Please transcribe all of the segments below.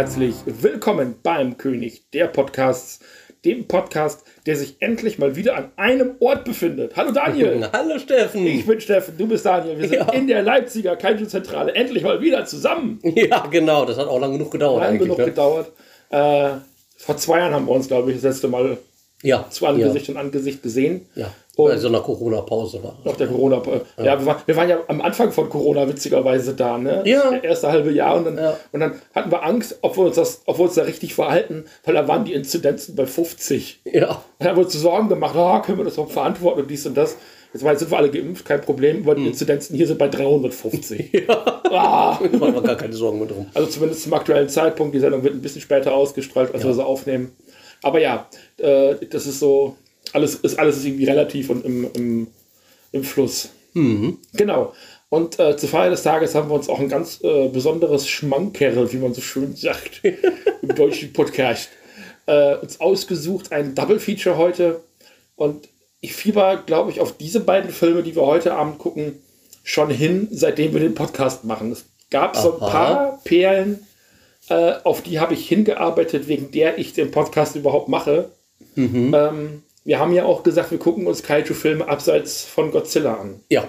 herzlich willkommen beim König der Podcasts, dem Podcast, der sich endlich mal wieder an einem Ort befindet. Hallo Daniel. Hallo Steffen. Ich bin Steffen, du bist Daniel. Wir sind Ja. in der Leipziger Kaiju-Zentrale endlich mal wieder zusammen. Ja, genau, das hat auch lange genug gedauert Lange eigentlich. genug ne? gedauert. Äh, vor zwei Jahren haben wir uns, glaube ich, das letzte Mal Ja, zu Angesicht und Angesicht gesehen. ja. Ja. Und- Bei so einer Corona-Pause war. Nach der Corona. Ja, wir, waren, wir waren ja am Anfang von Corona witzigerweise da, ne? Ja. Das erste halbe Jahr und dann, Ja. und dann hatten wir Angst, ob wir, uns das, ob wir uns da richtig verhalten, weil da waren die Inzidenzen bei 50. Ja, Dann haben wir uns Sorgen gemacht, ah, können wir das überhaupt verantworten und dies und das. Jetzt mal, sind wir alle geimpft, kein Problem, aber die Hm. Inzidenzen hier sind bei 350. Ah, da machen wir gar keine Sorgen mehr drum. also zumindest zum aktuellen Zeitpunkt. Die Sendung wird ein bisschen später ausgestrahlt, als wir sie aufnehmen. Aber ja, äh, das ist so, alles ist alles ist irgendwie relativ und im, im, im Fluss. Genau. Und äh, zur Feier des Tages haben wir uns auch ein ganz äh, besonderes Schmankerl, wie man so schön sagt, im deutschen Podcast, äh, uns ausgesucht. Ein Double Feature heute. Und ich fieber, glaube ich, auf diese beiden Filme, die wir heute Abend gucken, schon hin, seitdem wir den Podcast machen. Es gab so ein Aha. paar Perlen, äh, auf die habe ich hingearbeitet, wegen der ich den Podcast überhaupt mache. Ähm, wir haben ja auch gesagt, wir gucken uns Kaiju-Filme abseits von Godzilla an. Ja,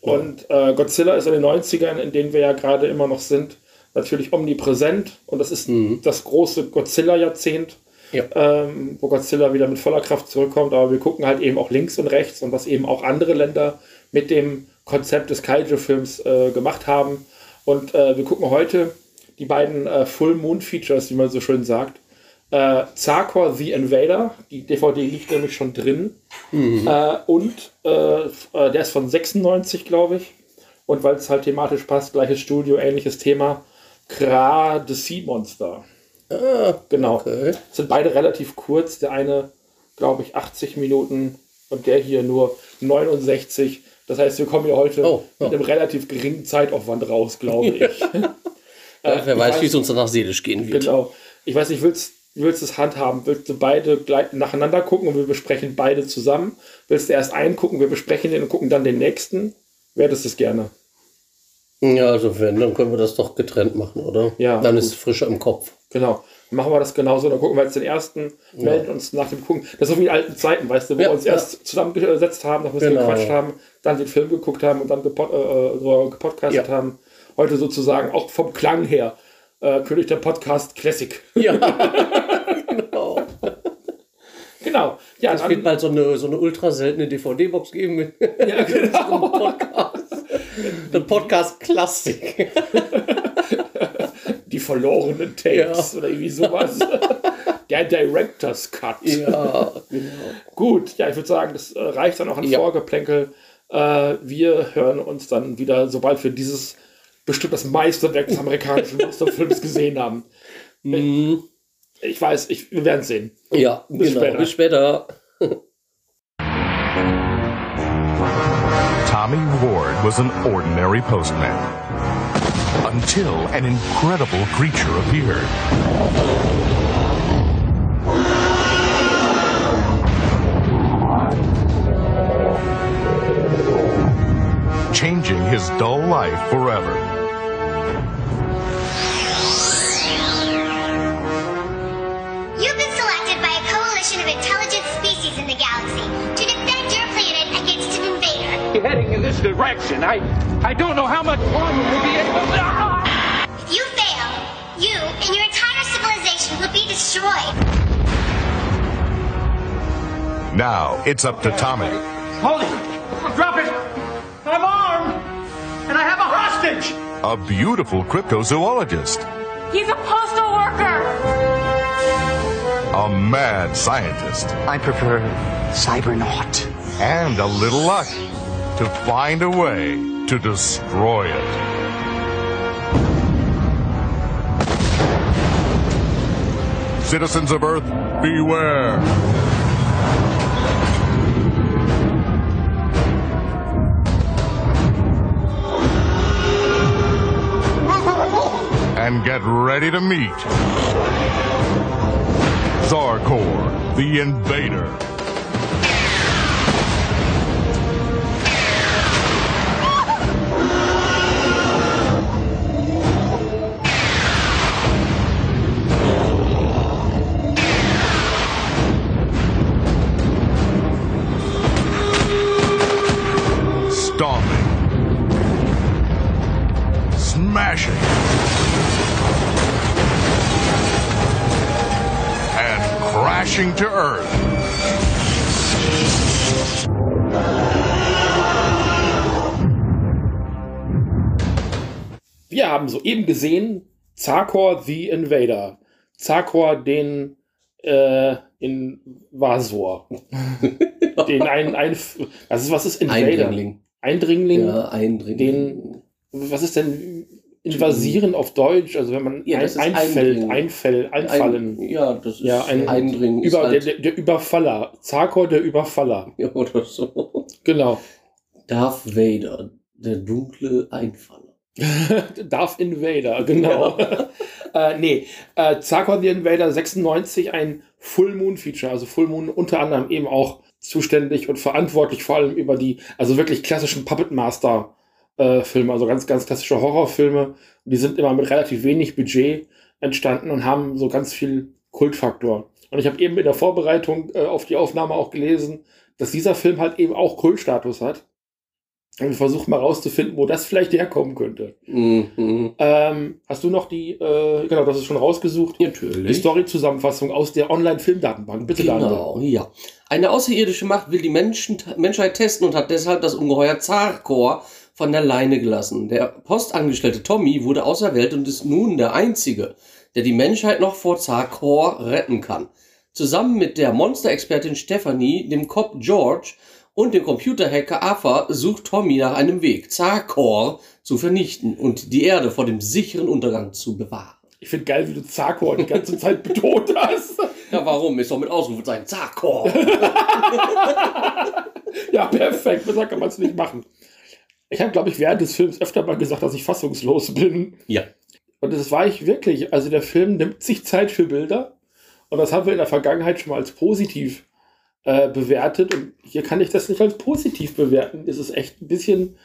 Und äh, Godzilla ist in den 90ern, in denen wir ja gerade immer noch sind, natürlich omnipräsent. Und das ist das große Godzilla-Jahrzehnt, ja. ähm, wo Godzilla wieder mit voller Kraft zurückkommt. Aber wir gucken halt eben auch links und rechts und was eben auch andere Länder mit dem Konzept des Kaiju-Films äh, gemacht haben. Und äh, wir gucken heute die beiden äh, Full Moon Features, wie man so schön sagt. Äh, Zarkor The Invader, die DVD liegt nämlich schon drin. Äh, und äh, äh, der ist von 96, glaube ich. Und weil es halt thematisch passt, gleiches Studio, ähnliches Thema. Kra The Sea Monster. Ah, Genau. okay. Sind beide relativ kurz. Der eine, glaube ich, 80 Minuten und der hier nur 69. Das heißt, wir kommen hier heute Oh, ja. mit einem relativ geringen Zeitaufwand raus, glaube ich. ja, wer ich weiß, weiß- wie es uns danach seelisch gehen wird. genau. Ich weiß nicht, willst willst du es handhaben? Willst du beide gleich nacheinander gucken und wir besprechen beide zusammen? Willst du erst einen gucken, wir besprechen den und gucken dann den nächsten? Wer das ist gerne. Ja, also wenn, dann können wir das doch getrennt machen, oder? Ja, Dann gut. ist es frischer im Kopf. Genau. Dann machen wir das genauso. Dann gucken wir jetzt den ersten, melden uns nach dem Gucken. Das ist so wie in alten Zeiten, weißt du, wo Ja, wir uns ja. erst zusammengesetzt haben, noch ein bisschen Genau. gequatscht haben, dann den Film geguckt haben und dann gepod äh, so gepodcastet Ja. haben. Heute sozusagen auch vom Klang her. Äh, König der Podcast Classic. Ja. genau. Ja, Es wird bald so eine, so eine ultra seltene DVD-Box geben mit ja genau. Podcast. Der Podcast Klassik. die verlorenen Tapes Ja. oder irgendwie sowas. Der Director's Cut. Ja, genau. Gut, ja, ich würde sagen, das äh, reicht dann auch an Ja. Vorgeplänkel. Äh, wir hören uns dann wieder, sobald wir dieses bestimmt das Meisterwerk des amerikanischen Monsterfilms gesehen haben. Ich weiß, ich, wir werden sehen. Ja, Bis genau. später. Bis später. Tommy Ward was an ordinary postman. Until an incredible creature appeared. Changing his dull life forever. Of intelligent species in the galaxy to defend your planet against an invader. You're heading in this direction. I I don't know how much longer we'll be able to. Ah! If you fail, you and your entire civilization will be destroyed. Now it's up to Tommy. Hold it! Drop it! I'm armed! And I have a hostage! a beautiful cryptozoologist, He's a postal worker! A mad scientist, I prefer Cybernaut. and a little luck to find a way to destroy it. Citizens of Earth, beware. And get ready to meet Zarkor, the Invader. Haben soeben gesehen Zarkor the Invader. Zarkor den äh, Invasor. den ein, ein was ist, was ist Invader? Eindringling. Eindringling. Ja, Eindringling. Den, was ist denn invasieren auf Deutsch? Also wenn man Ja, ein, einfällt, einfällt, einfallen. Ein, ja, das ist Ja, ein- Eindringen. Über, halt, der, der Überfaller. Zarkor der Überfaller. ja, oder so. Genau. Darth Vader, der dunkle Einfaller. Darth Invader, genau. äh, nee, äh, Zarkor the Invader 96, ein Full Moon Feature, also Full Moon unter anderem eben auch zuständig und verantwortlich vor allem über die, also wirklich klassischen Puppet Master äh, Filme, also ganz, ganz klassische Horrorfilme. Die sind immer mit relativ wenig Budget entstanden und haben so ganz viel Kultfaktor. Und ich habe eben in der Vorbereitung äh, auf die Aufnahme auch gelesen, dass dieser Film halt eben auch Kultstatus hat. Wir versuchen mal rauszufinden, wo das vielleicht herkommen könnte. Mhm. Ähm, hast du noch die, äh, genau, das ist schon rausgesucht, die Natürlich. Story-Zusammenfassung aus der Online-Filmdatenbank. Bitte, Daniel. Genau, ja. Eine außerirdische Macht will die Menschen, Menschheit testen und hat deshalb das Ungeheuer Zarkor von der Leine gelassen. Der Postangestellte Tommy wurde auserwählt und ist nun der Einzige, der die Menschheit noch vor Zarkor retten kann. Zusammen mit der Monsterexpertin Stephanie, dem Cop George und dem Computerhacker Arthur sucht Tommy nach einem Weg, Zarkor zu vernichten und die Erde vor dem sicheren Untergang zu bewahren. Ich finde geil, wie du Zarkor die ganze Zeit betont hast. Ja, warum? Ist doch mit Ausrufezeichen Zarkor. ja, perfekt. Besser kann man es nicht machen. Ich habe, glaube ich, während des Films öfter mal gesagt, dass ich fassungslos bin. Ja. Und das war ich wirklich. Also der Film nimmt sich Zeit für Bilder. Und das haben wir in der Vergangenheit schon mal als positiv äh, bewertet. Und hier kann ich das nicht als positiv bewerten. Es ist echt ein bisschen.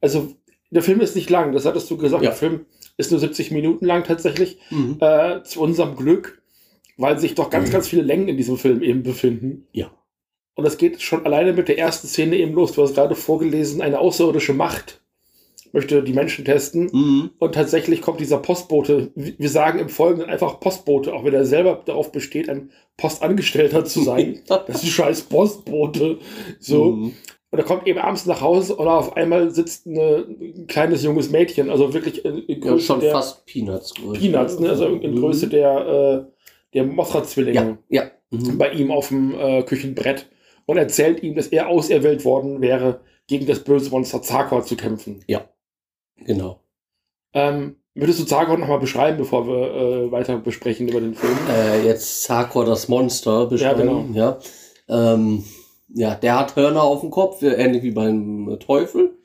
Also der Film ist nicht lang. Das hattest du gesagt. Ja. Der Film ist nur 70 Minuten lang tatsächlich. Mhm. Äh, zu unserem Glück. Weil sich doch ganz, ganz viele Längen in diesem Film eben befinden. Ja. Und das geht schon alleine mit der ersten Szene eben los. Du hast gerade vorgelesen, eine außerirdische Macht möchte die Menschen testen. Mhm. Und tatsächlich kommt dieser Postbote, wir sagen im Folgenden einfach Postbote, auch wenn er selber darauf besteht, ein Postangestellter zu sein. Das ist ein scheiß Postbote. So. Mhm. Und er kommt eben abends nach Hause und auf einmal sitzt eine, ein kleines junges Mädchen, also wirklich in, in Ja, Größe schon der fast Peanuts. Größe. Peanuts, ne? also in, in Mhm. Größe der, äh, der Mothra-Zwillinge Ja, ja. Mhm. bei ihm auf dem äh, Küchenbrett und erzählt ihm, dass er auserwählt worden wäre, gegen das böse Monster Zarkor zu kämpfen. Genau. Ähm, würdest du Zarkor nochmal beschreiben, bevor wir äh, weiter besprechen über den Film? Äh, jetzt Sarkor das Monster beschreiben. Ja, Ähm, ja, der hat Hörner auf dem Kopf, äh, ähnlich wie beim äh, Teufel.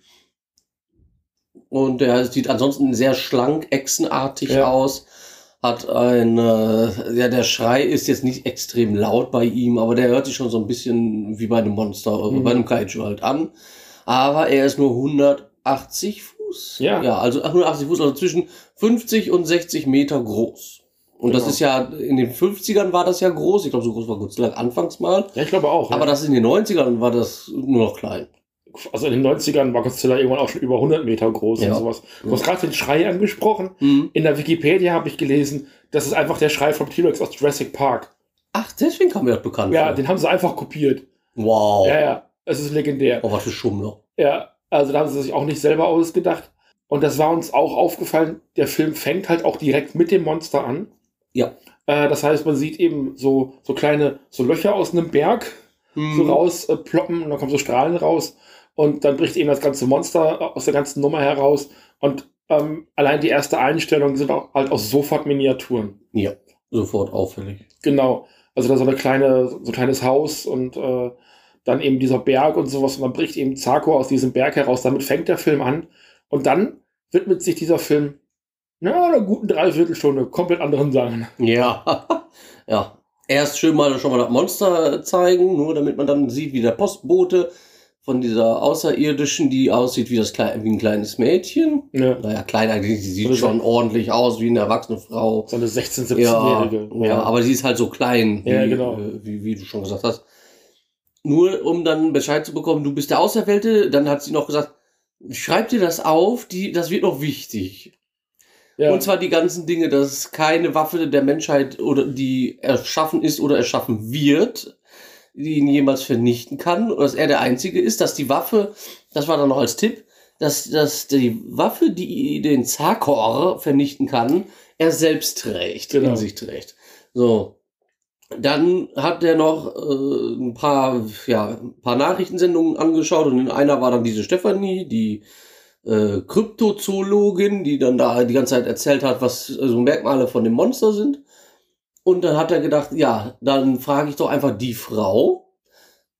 Und der sieht ansonsten sehr schlank, echsenartig Ja. aus. Hat ein, äh, ja, der Schrei ist jetzt nicht extrem laut bei ihm, aber der hört sich schon so ein bisschen wie bei einem Monster, äh, Mhm. bei einem Kaiju halt an. Aber er ist nur 180 Fuß. Ja. Ja, also 180 Fuß, also zwischen 50 und 60 Meter groß. Und das Genau. ist ja, in den 50ern war das ja groß. Ich glaube, so groß war Godzilla anfangs mal. Ja, ich glaube auch. Aber ja. das in den 90ern war das nur noch klein. also in den 90ern war Godzilla irgendwann auch schon über 100 Meter groß Ja. und sowas. Du hast gerade den Schrei angesprochen. Mhm. In der Wikipedia habe ich gelesen, das ist einfach der Schrei vom T-Rex aus Jurassic Park. Ach, deswegen kam mir das bekannt Ja, vor. den haben sie einfach kopiert. Wow. Ja, ja, es ist legendär. Oh, was für Schummler. Ja, also da haben sie sich auch nicht selber ausgedacht. Und das war uns auch aufgefallen, der Film fängt halt auch direkt mit dem Monster an. Ja. Äh, das heißt, man sieht eben so, so kleine so Löcher aus einem Berg so Mhm. raus äh, ploppen und dann kommen so Strahlen raus. Und dann bricht eben das ganze Monster aus der ganzen Nummer heraus. Und ähm, allein die erste Einstellung sind auch halt aus sofort Miniaturen. Ja, sofort auffällig. Genau. Also da so eine kleine, so ein kleines Haus und äh, dann eben dieser Berg und sowas. Und dann bricht eben Zarko aus diesem Berg heraus. Damit fängt der Film an. Und dann widmet sich dieser Film, na, einer guten Dreiviertelstunde, komplett anderen Sachen. Ja. ja. Erst schön mal schon mal das Monster zeigen, nur damit man dann sieht, wie der Postbote von dieser Außerirdischen, die aussieht wie, das wie ein kleines Mädchen. Ne? Naja, klein eigentlich, sie sieht so. schon ordentlich aus wie eine erwachsene Frau. So eine 16-, Ja, 17-Jährige. ja, aber sie ist halt so klein, wie, Ja, genau. äh, wie, wie du schon gesagt hast. Nur um dann Bescheid zu bekommen, du bist der Auserwählte, dann hat sie noch gesagt, schreib dir das auf, die, das wird noch wichtig. Ja. Und zwar die ganzen Dinge, dass keine Waffe der Menschheit oder die erschaffen ist oder erschaffen wird, die ihn jemals vernichten kann, oder dass er der Einzige ist, dass die Waffe, das war dann noch als Tipp, dass, dass die Waffe, die den Zakor vernichten kann, er selbst trägt, Genau. in sich trägt. So. Dann hat er noch äh, ein paar, ja, ein paar Nachrichtensendungen angeschaut und in einer war dann diese Stefanie, die äh, Kryptozoologin, die dann da die ganze Zeit erzählt hat, was so Merkmale von dem Monster sind. Und dann hat er gedacht, ja, dann frage ich doch einfach die Frau.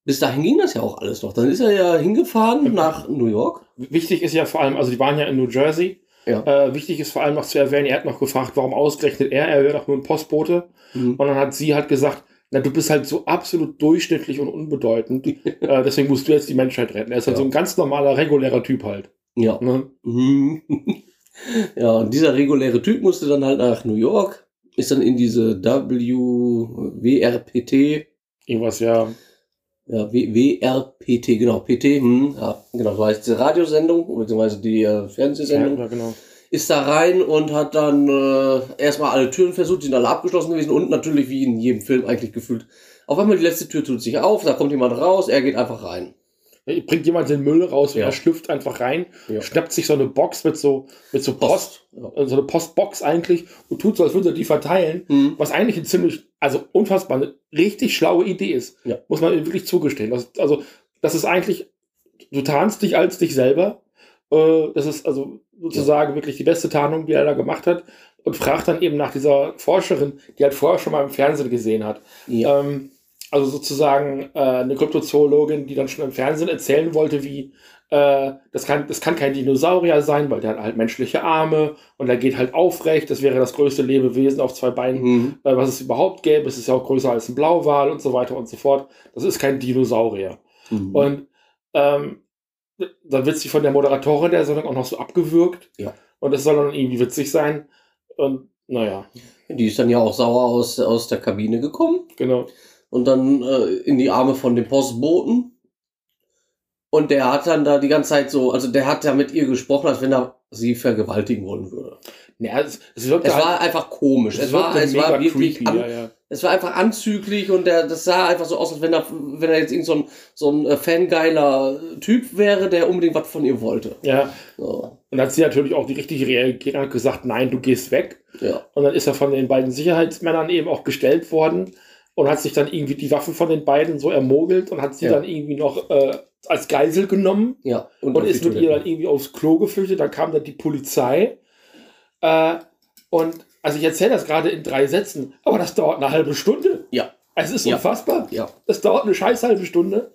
Bis dahin ging das ja auch alles noch. Dann ist er ja hingefahren nach New York. Wichtig ist ja vor allem, also die waren ja in New Jersey. Ja. Äh, wichtig ist vor allem noch zu erwähnen, er hat noch gefragt, warum ausgerechnet er, er wäre doch nur ein Postbote. Mhm. Und dann hat sie halt gesagt, na, du bist halt so absolut durchschnittlich und unbedeutend. äh, deswegen musst du jetzt die Menschheit retten. Er ist halt Ja. so ein ganz normaler, regulärer Typ halt. Ja. Ne? Mhm. ja, und dieser reguläre Typ musste dann halt nach New York, ist dann in diese WWRPT, Irgendwas, ja. Ja, W- WRPT, genau, PT, hm, ja, genau, so heißt diese Radiosendung, beziehungsweise die äh, Fernsehsendung, ja genau. ist da rein und hat dann äh, erstmal alle Türen versucht, die sind alle abgeschlossen gewesen und natürlich, wie in jedem Film eigentlich gefühlt, auf einmal die letzte Tür tut sich auf, da kommt jemand raus, er geht einfach rein. Bringt jemand den Müll raus und Ja. er schlüpft einfach rein, Ja. schnappt sich so eine Box mit so, mit so Post, Ja. äh, so eine Postbox eigentlich und tut so, als würde er die verteilen. Mhm. Was eigentlich eine ziemlich, also unfassbar, eine richtig schlaue Idee ist. Ja. Muss man ihm wirklich zugestehen. Das, also, das ist eigentlich, du tarnst dich als dich selber. Äh, das ist also sozusagen wirklich die beste Tarnung, die er da gemacht hat. Und fragt dann eben nach dieser Forscherin, die halt vorher schon mal im Fernsehen gesehen hat. Ähm, also sozusagen äh, eine Kryptozoologin, die dann schon im Fernsehen erzählen wollte, wie äh, das, kann, das kann kein Dinosaurier sein, weil der hat halt menschliche Arme und er geht halt aufrecht. Das wäre das größte Lebewesen auf zwei Beinen, Mhm. äh, was es überhaupt gäbe. Es ist ja auch größer als ein Blauwal und so weiter und so fort. Das ist kein Dinosaurier. Mhm. Und ähm, dann wird sie von der Moderatorin der Sendung auch noch so abgewürgt. Ja. Und es soll dann irgendwie witzig sein. Und naja, Die ist dann ja auch sauer aus, aus der Kabine gekommen. genau. Und dann äh, in die Arme von dem Postboten. Und der hat dann da die ganze Zeit so, also der hat ja mit ihr gesprochen, als wenn er sie vergewaltigen wollen würde. Ja, es, es Es halt, war einfach komisch. Es war, wirkte es war wirklich, creepy, an, ja, ja. es war einfach anzüglich und der, das sah einfach so aus, als wenn er, wenn er jetzt irgend so ein, so ein äh, fangeiler Typ wäre, der unbedingt was von ihr wollte. ja. So, Und dann hat sie natürlich auch die richtige reagiert und hat gesagt, nein, du gehst weg. ja. Und dann ist er von den beiden Sicherheitsmännern eben auch gestellt worden und hat sich dann irgendwie die Waffen von den beiden so ermogelt und hat sie Ja. dann irgendwie noch äh, als Geisel genommen Ja. und, auf ist mit ihr dann irgendwie aufs Klo geflüchtet. Dann kam dann die Polizei. Äh, und also ich erzähle das gerade in drei Sätzen, aber das dauert eine halbe Stunde. Ja. Es ist Ja. unfassbar. Ja. Das dauert eine scheiß halbe Stunde.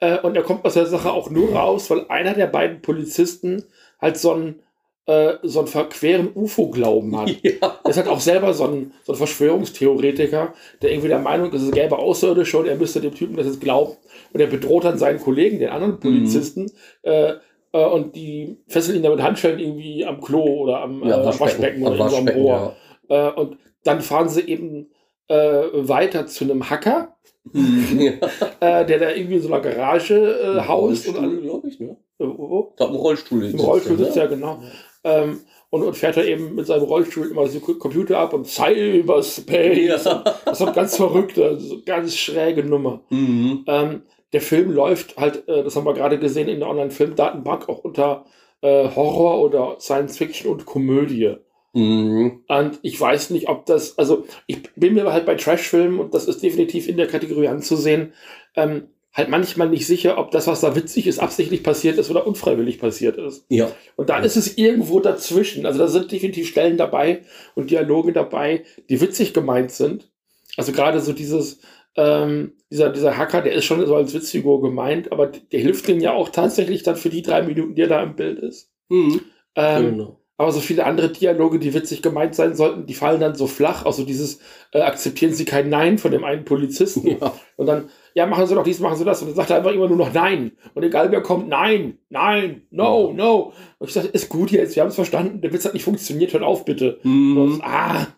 Äh, und er kommt aus der Sache auch nur raus, weil einer der beiden Polizisten halt so einen, äh, so einen verqueren UFO-Glauben hat. Ja. Er ist halt auch selber so ein, so ein Verschwörungstheoretiker, der irgendwie der Meinung ist, es gäbe Außerirdische und er müsste dem Typen das jetzt glauben. Und er bedroht dann seinen Kollegen, den anderen Polizisten, äh, äh, und die fesseln ihn dann mit Handschellen irgendwie am Klo oder am, Ja, äh, am Waschbecken oder am irgendwo am Waschbecken, Rohr. Äh, und dann fahren sie eben weiter zu einem Hacker, ja. äh, der da irgendwie in so einer Garage äh, haust glaube ich, ne? äh, glaube, im Rollstuhl Im Rollstuhl sitzt er, genau. Ähm, und, und fährt er eben mit seinem Rollstuhl immer so Computer ab und Cyberspace. Ja. Das ist ganz verrückte, so ganz schräge Nummer. Mhm. Ähm, der Film läuft halt, äh, das haben wir gerade gesehen, in der Online-Film-Datenbank auch unter äh, Horror oder Science Fiction und Komödie. Mhm. Und ich weiß nicht, ob das, also ich bin mir halt bei Trash-Filmen, und das ist definitiv in der Kategorie anzusehen, ähm, halt manchmal nicht sicher, ob das, was da witzig ist, absichtlich passiert ist oder unfreiwillig passiert ist. Ja. Und da ist es irgendwo dazwischen. Also da sind definitiv Stellen dabei und Dialoge dabei, die witzig gemeint sind. Also gerade so dieses, ähm, dieser, dieser Hacker, der ist schon so als Witzfigur gemeint, aber der hilft denen ja auch tatsächlich dann für die drei Minuten, die er da im Bild ist. Mhm. Ähm, genau. Aber so viele andere Dialoge, die witzig gemeint sein sollten, die fallen dann so flach. Also dieses äh, akzeptieren Sie kein Nein von dem einen Polizisten. Ja. Und dann, ja, machen Sie doch dies, machen Sie das. Und dann sagt er einfach immer nur noch Nein. Und egal wer kommt, Nein, Nein, No, No. Und ich sage, ist gut jetzt, wir haben es verstanden. Der Witz hat nicht funktioniert, hört auf bitte. Mhm. Und, ah.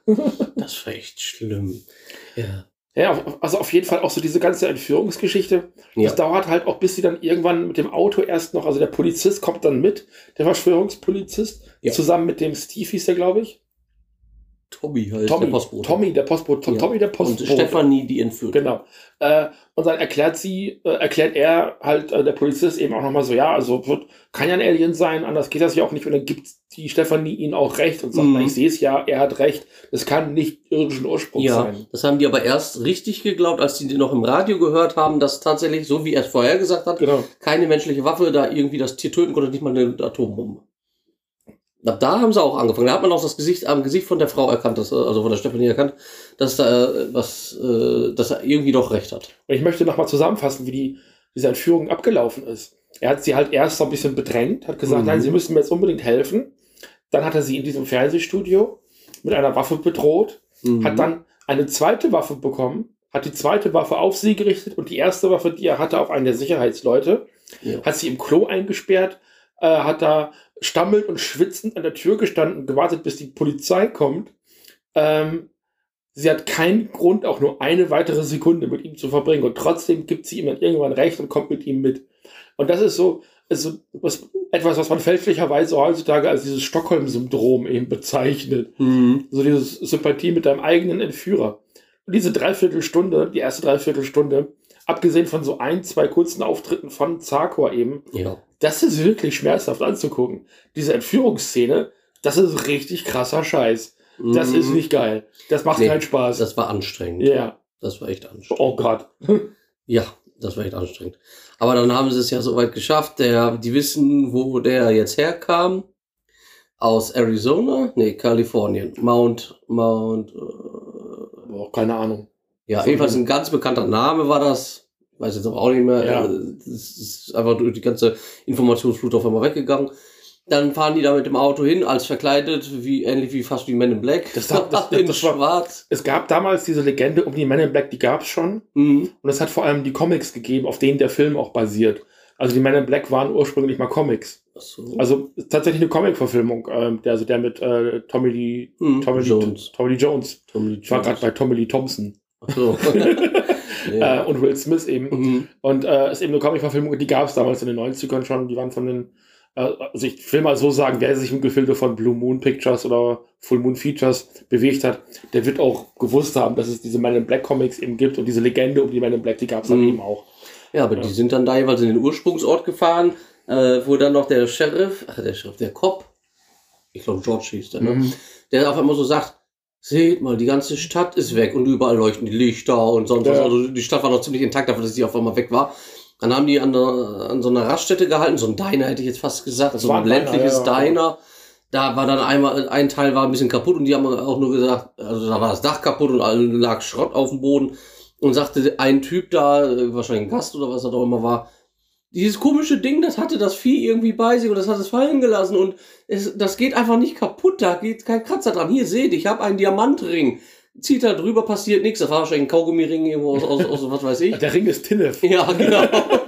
Das war echt schlimm. Ja. Ja, also auf jeden Fall auch so diese ganze Entführungsgeschichte. Ja. Das dauert halt auch, bis sie dann irgendwann mit dem Auto erst noch, also der Polizist kommt dann mit, der Verschwörungspolizist, Ja. zusammen mit dem Steve hieß der, glaube ich. Tommy halt, Tommy, der Postbote. Tommy, der Postbote, Ja. Tommy, der Und Postbote. Stefanie, die entführt. Genau. Äh, und dann erklärt sie, äh, erklärt er halt, äh, der Polizist eben auch nochmal so, ja, also wird, kann ja ein Alien sein, anders geht das ja auch nicht. Und dann gibt die Stefanie ihnen auch recht und sagt, Mhm. na, ich sehe es ja, er hat recht, das kann nicht irdischen Ursprungs Ja, sein. das haben die aber erst richtig geglaubt, als die noch im Radio gehört haben, dass tatsächlich, so wie er es vorher gesagt hat, Genau. keine menschliche Waffe da irgendwie das Tier töten konnte, nicht mal eine Atombombe. Ab da haben sie auch angefangen. Da hat man auch das Gesicht am Gesicht von der Frau erkannt, dass, äh, also von der Stefanie erkannt, dass da äh, was, äh, dass er irgendwie doch recht hat. Und ich möchte nochmal zusammenfassen, wie die, diese Entführung abgelaufen ist. Er hat sie halt erst so ein bisschen bedrängt, hat gesagt, Mhm. nein, sie müssen mir jetzt unbedingt helfen. Dann hat er sie in diesem Fernsehstudio mit einer Waffe bedroht, Mhm. hat dann eine zweite Waffe bekommen, hat die zweite Waffe auf sie gerichtet und die erste Waffe, die er hatte, auf einen der Sicherheitsleute, Ja. hat sie im Klo eingesperrt, äh, hat da stammelnd und schwitzend an der Tür gestanden und gewartet, bis die Polizei kommt. Ähm, sie hat keinen Grund, auch nur eine weitere Sekunde mit ihm zu verbringen und trotzdem gibt sie ihm dann irgendwann recht und kommt mit ihm mit. Und das ist so, ist so was, etwas, was man fälschlicherweise heutzutage als dieses Stockholm-Syndrom eben bezeichnet. Mhm. So dieses Sympathie mit deinem eigenen Entführer. Und diese Dreiviertelstunde, die erste Dreiviertelstunde, abgesehen von so ein, zwei kurzen Auftritten von Zarkor eben, Ja. Das ist wirklich schmerzhaft anzugucken. Diese Entführungsszene, das ist richtig krasser Scheiß. Das Mhm. ist nicht geil. Das macht Nee, keinen Spaß. Das war anstrengend. Ja. Das war echt anstrengend. Oh Gott. Ja, das war echt anstrengend. Aber dann haben sie es ja soweit geschafft. Der, die wissen, wo der jetzt herkam. Aus Arizona? Nee, Kalifornien. Mount, Mount, äh, Oh, keine Ahnung. ja, jedenfalls ein ganz bekannter Name war das. Weiß jetzt aber auch nicht mehr. Ja. Äh, Das ist einfach durch die ganze Informationsflut auf einmal weggegangen. Dann fahren die da mit dem Auto hin, als verkleidet, wie ähnlich wie fast wie Men in Black. Das das- das- in das war- schwarz. Es gab damals diese Legende um die Men in Black, die gab es schon. Mhm. Und es hat vor allem die Comics gegeben, auf denen der Film auch basiert. Also die Men in Black waren ursprünglich mal Comics. Ach so. Also tatsächlich eine Comic-Verfilmung, ähm, der, also der mit äh, Tommy Lee, Mhm, Tommy Jones. Tommy Lee Jones. Tom Lee Ich war Jones. gerade bei Tommy Lee Thompson. Ach so. Äh, ja. und Will Smith eben. mhm. Und äh, ist eben eine Comic-Verfilmung, die gab es damals in den 90ern schon. Die waren von den, äh, also ich will mal so sagen, wer sich im Gefilde von Blue Moon Pictures oder Full Moon Features bewegt hat, der wird auch gewusst haben, dass es diese Men in Black Comics eben gibt und diese Legende um die Men in Black, die gab es dann Mhm. eben auch. Ja, aber die sind dann da jeweils in den Ursprungsort gefahren, äh, wo dann noch der Sheriff, ach der Sheriff, der Cop, ich glaube George hieß der, ne? Mhm. der auf einmal so sagt, seht mal, die ganze Stadt ist weg und überall leuchten die Lichter und sonst was. Ja. Also die Stadt war noch ziemlich intakt dafür, dass sie auf einmal weg war. Dann haben die an, der, an so einer Raststätte gehalten, so ein Diner hätte ich jetzt fast gesagt, so war ein ein Diner, ländliches ja. Diner. Da war dann einmal, ein Teil war ein bisschen kaputt und die haben auch nur gesagt, also da war das Dach kaputt und allen lag Schrott auf dem Boden. Und sagte ein Typ da, wahrscheinlich ein Gast oder was er doch immer war, dieses komische Ding, das hatte das Vieh irgendwie bei sich und das hat es fallen gelassen und es, das geht einfach nicht kaputt, da geht kein Kratzer dran. Hier seht, ich habe einen Diamantring. Zieht da drüber, passiert nichts. Das war wahrscheinlich ein Kaugummiring irgendwo aus, aus, aus was weiß ich. Der Ring ist Tinnef. Ja, genau.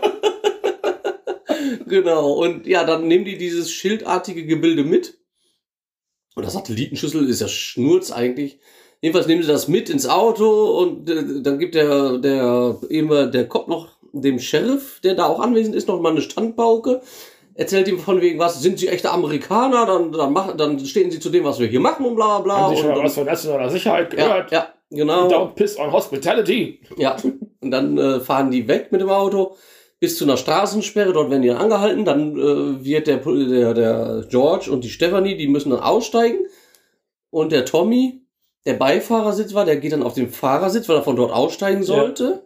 genau. Und ja, dann nehmen die dieses schildartige Gebilde mit. Und das Satellitenschüssel ist ja Schnurz eigentlich. Jedenfalls nehmen sie das mit ins Auto und äh, dann gibt der, der, immer der Kopf noch dem Sheriff, der da auch anwesend ist, noch mal eine Standpauke. Erzählt ihm von wegen was, sind sie echte Amerikaner, dann, dann, machen, dann stehen sie zu dem, was wir hier machen und bla bla bla. Haben Sie schon und, was von nationaler Sicherheit ja, gehört? ja, genau. Don't piss on hospitality. Ja, und dann äh, fahren die weg mit dem Auto bis zu einer Straßensperre. Dort werden die dann angehalten. Dann äh, wird der, der, der George und die Stephanie, die müssen dann aussteigen. Und der Tommy, der Beifahrersitz war, der geht dann auf den Fahrersitz, weil er von dort aussteigen sollte.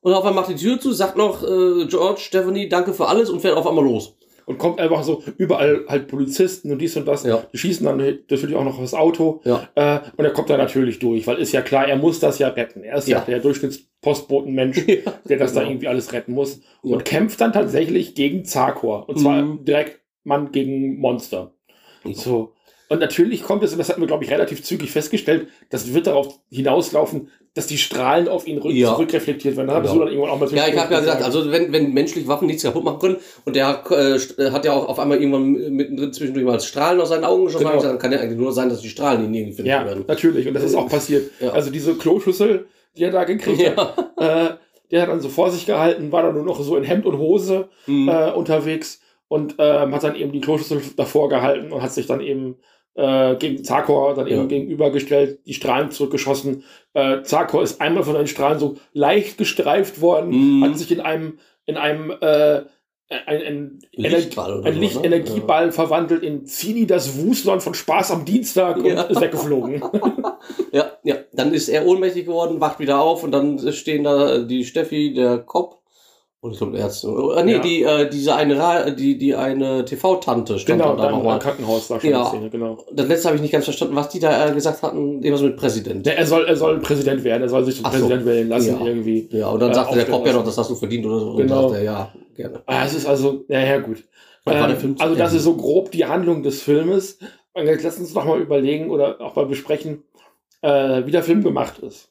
Und auf einmal macht die Tür zu, sagt noch äh, George, Stephanie, danke für alles und fährt auf einmal los. Und kommt einfach so überall halt Polizisten und dies und das. Ja. Die schießen dann natürlich auch noch auf das Auto. Ja. Äh, und er kommt da natürlich durch, weil ist ja klar, er muss das ja retten. Er ist ja, Ja. der Durchschnittspostbotenmensch, der das da irgendwie alles retten muss. Und kämpft dann tatsächlich gegen Zarkor. Und zwar Mhm. direkt Mann gegen Monster. So. Und natürlich kommt es, und das hatten wir, glaube ich, relativ zügig festgestellt, das wird darauf hinauslaufen, dass die Strahlen auf ihn Ja. zurückreflektiert werden. Ja. du dann irgendwann auch mal Ja, ich habe ja gesagt, also wenn, wenn menschliche Waffen nichts kaputt machen können und der äh, st- hat ja auch auf einmal irgendwann mittendrin zwischendurch mal Strahlen aus seinen Augen geschossen, Genau. dann kann ja eigentlich nur sein, dass die Strahlen ihn irgendwie finden Ja, werden. natürlich. Und das ist auch passiert. Ja. Also diese Kloschüssel, die er da gekriegt hat, äh, der hat dann so vor sich gehalten, war dann nur noch so in Hemd und Hose Mhm. äh, unterwegs und ähm, hat dann eben die Kloschüssel davor gehalten und hat sich dann eben äh, gegen Zarkor dann eben Ja. gegenübergestellt, die Strahlen zurückgeschossen. Äh, Zarkor ist einmal von den Strahlen so leicht gestreift worden, Mhm. hat sich in einem, in einem äh, ein, ein, Lichtball ein so, Licht ne? Energieball verwandelt in Zini, das Wuslon von Spaß am Dienstag Ja. und ist weggeflogen. Ja, ja. Dann ist er ohnmächtig geworden, wacht wieder auf und dann stehen da die Steffi, der Cop und glaube der Ärzte. Äh, nee, Ja. die, äh, diese eine, Ra- die, die eine TV-Tante stand genau, da nochmal. Krankenhaus da schon Ja. Szene, genau. Das letzte habe ich nicht ganz verstanden, was die da äh, gesagt hatten, irgendwas mit Präsident. Der, er, soll, er soll Präsident werden, er soll sich zum Ach so. Präsident wählen lassen Ja. irgendwie. Ja, und dann äh, sagte der Cop ja noch, das hast du verdient oder so. Und Genau. sagte er, ja, gerne. Ah, es ist also, naja, gut. Ähm, also, das ist so grob die Handlung des Filmes. Und jetzt lass uns doch mal überlegen oder auch mal besprechen, äh, wie der Film gemacht ist.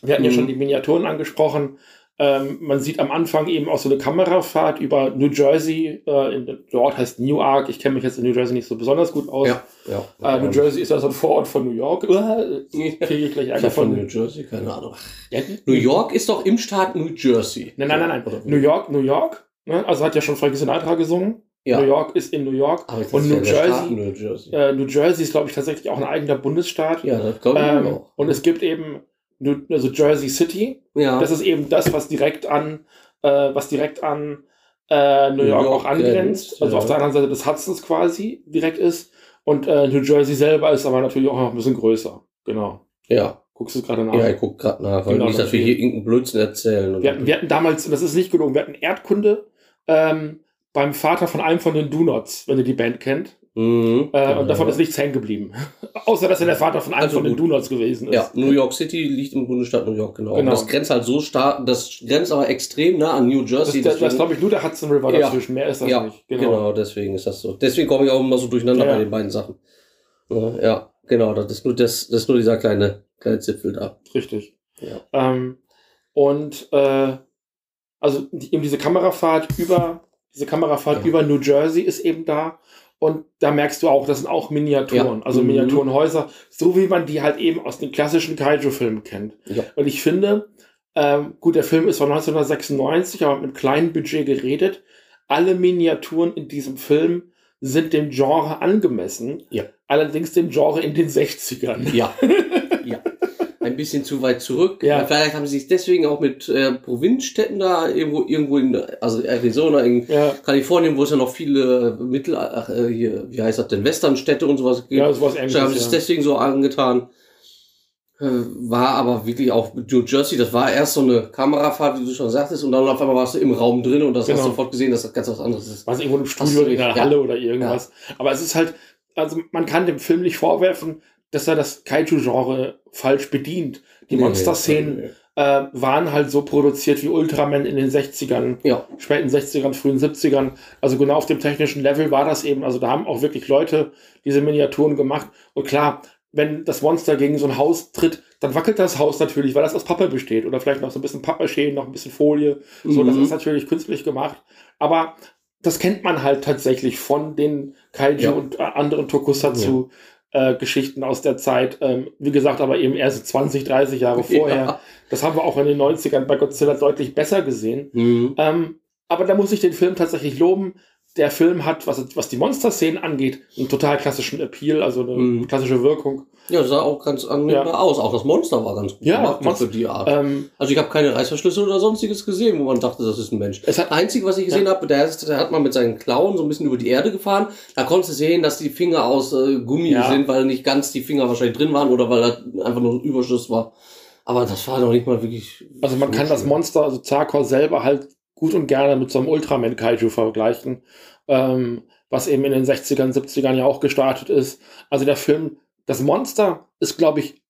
Wir hatten ja Mhm. schon die Miniaturen angesprochen. Ähm, man sieht am Anfang eben auch so eine Kamerafahrt über New Jersey. Äh, in, der Ort heißt Newark. Ich kenne mich jetzt in New Jersey nicht so besonders gut aus. Ja, ja. Äh, New Jersey ist ja so ein Vorort von New York. Kriege ich gleich Ich Ärger von von New Jersey, keine Ahnung. Ja, New York ist doch im Staat New Jersey. Nein, nein, nein, nein. New York, New York. Ne? Also hat ja schon Frank Sinatra gesungen. Ja. New York ist in New York. Und New ja Jersey, New Jersey. äh, New Jersey ist, glaube ich, tatsächlich auch ein eigener Bundesstaat. Ja, das glaube ich ähm, auch. und es gibt eben also Jersey City. Ja. Das ist eben das, was direkt an, äh, was direkt an äh, New York, York auch angrenzt. grenzt, Also ja. auf der anderen Seite des Hudsons quasi direkt ist. Und äh, New Jersey selber ist aber natürlich auch noch ein bisschen größer. Genau. ja. Guckst du gerade nach? Ja, ich guck gerade nach, weil Genau, nicht, dass wir hier irgendeinen Blödsinn erzählen. Wir hatten, wir hatten damals, und das ist nicht gelogen, wir hatten Erdkunde ähm, beim Vater von einem von den Do-Nots, wenn ihr die Band kennt. Mhm. Äh, Und davon ist nichts hängen geblieben. Außer, dass er der Vater von einem Also von den gut. Do-Nots gewesen ist. Ja, New York City liegt im Bundesstaat New York, genau. Genau. Und das grenzt halt so stark, das grenzt aber extrem nah an New Das, Jersey. das, das deswegen- glaube ich, nur der Hudson River Ja. dazwischen. Mehr ist das ja, nicht. genau. deswegen ist das so. Deswegen komme ich auch immer so durcheinander Ja. bei den beiden Sachen. Ja, ja, genau, das ist nur, das, das ist nur dieser kleine, kleine Zipfel da. Richtig. Ja. Ähm, und äh, also die, eben diese Kamerafahrt über diese Kamerafahrt Ja. über New Jersey ist eben da. Und da merkst du auch, das sind auch Miniaturen, Ja. also Mhm. Miniaturenhäuser, so wie man die halt eben aus den klassischen Kaiju-Filmen kennt. Ja. Und ich finde, ähm, gut, der Film ist von 1996, aber mit einem kleinen Budget geredet. Alle Miniaturen in diesem Film sind dem Genre angemessen. Ja. Allerdings dem Genre in den 60ern. Ja. Ein bisschen zu weit zurück. Ja. Vielleicht haben sie sich deswegen auch mit äh, Provinzstädten da irgendwo, irgendwo in, also Arizona, in Ja, Kalifornien, wo es ja noch viele Mittel, ach, äh, hier, wie heißt das denn, Westernstädte und sowas gibt. ja sowas Ich habe ähnliches. es deswegen so angetan. Äh, War aber wirklich auch New Jersey, das war erst so eine Kamerafahrt, wie du schon sagtest, und dann auf einmal warst du im Raum drin und das hast Genau. du sofort gesehen, dass das ganz was anderes ist. Was irgendwo im Hast Studio in der recht, ja. Halle oder irgendwas. Aber es ist halt, also man kann dem Film nicht vorwerfen, dass er das Kaiju-Genre falsch bedient. Die Nee, Monster-Szenen nee. äh, waren halt so produziert wie Ultraman in den 60ern, Ja, späten 60ern, frühen 70ern. Also genau auf dem technischen Level war das eben. Also da haben auch wirklich Leute diese Miniaturen gemacht. Und klar, wenn das Monster gegen so ein Haus tritt, dann wackelt das Haus natürlich, weil das aus Pappe besteht. Oder vielleicht noch so ein bisschen Pappmaché, noch ein bisschen Folie. So, das Mhm. ist natürlich künstlich gemacht. Aber das kennt man halt tatsächlich von den Kaiju Ja. und äh, anderen Tokusatsu. Äh, Geschichten aus der Zeit, ähm, wie gesagt, aber eben erst 20, 30 Jahre vorher. Ja. Das haben wir auch in den 90ern bei Godzilla deutlich besser gesehen. Mhm. Ähm, aber da muss ich den Film tatsächlich loben. Der Film hat, was, was die Monster-Szenen angeht, einen total klassischen Appeal, also eine Mhm. klassische Wirkung. Ja, sah auch ganz annehmbar Ja. aus. Auch das Monster war ganz gut Ja, gemacht Monster- für die Art. Ähm, Also ich habe keine Reißverschlüsse oder sonstiges gesehen, wo man dachte, das ist ein Mensch. Das Einzige, was ich gesehen habe, der, der hat mal mit seinen Klauen so ein bisschen über die Erde gefahren. Da konntest du sehen, dass die Finger aus äh, Gummi Ja. sind, weil nicht ganz die Finger wahrscheinlich drin waren oder weil das einfach nur ein Überschuss war. Aber das war noch nicht mal wirklich. also man kann das Monster, also Zarkor selber halt gut und gerne mit so einem Ultraman-Kaiju vergleichen, ähm, was eben in den 60ern, 70ern ja auch gestartet ist. Also der Film, das Monster ist, glaube ich,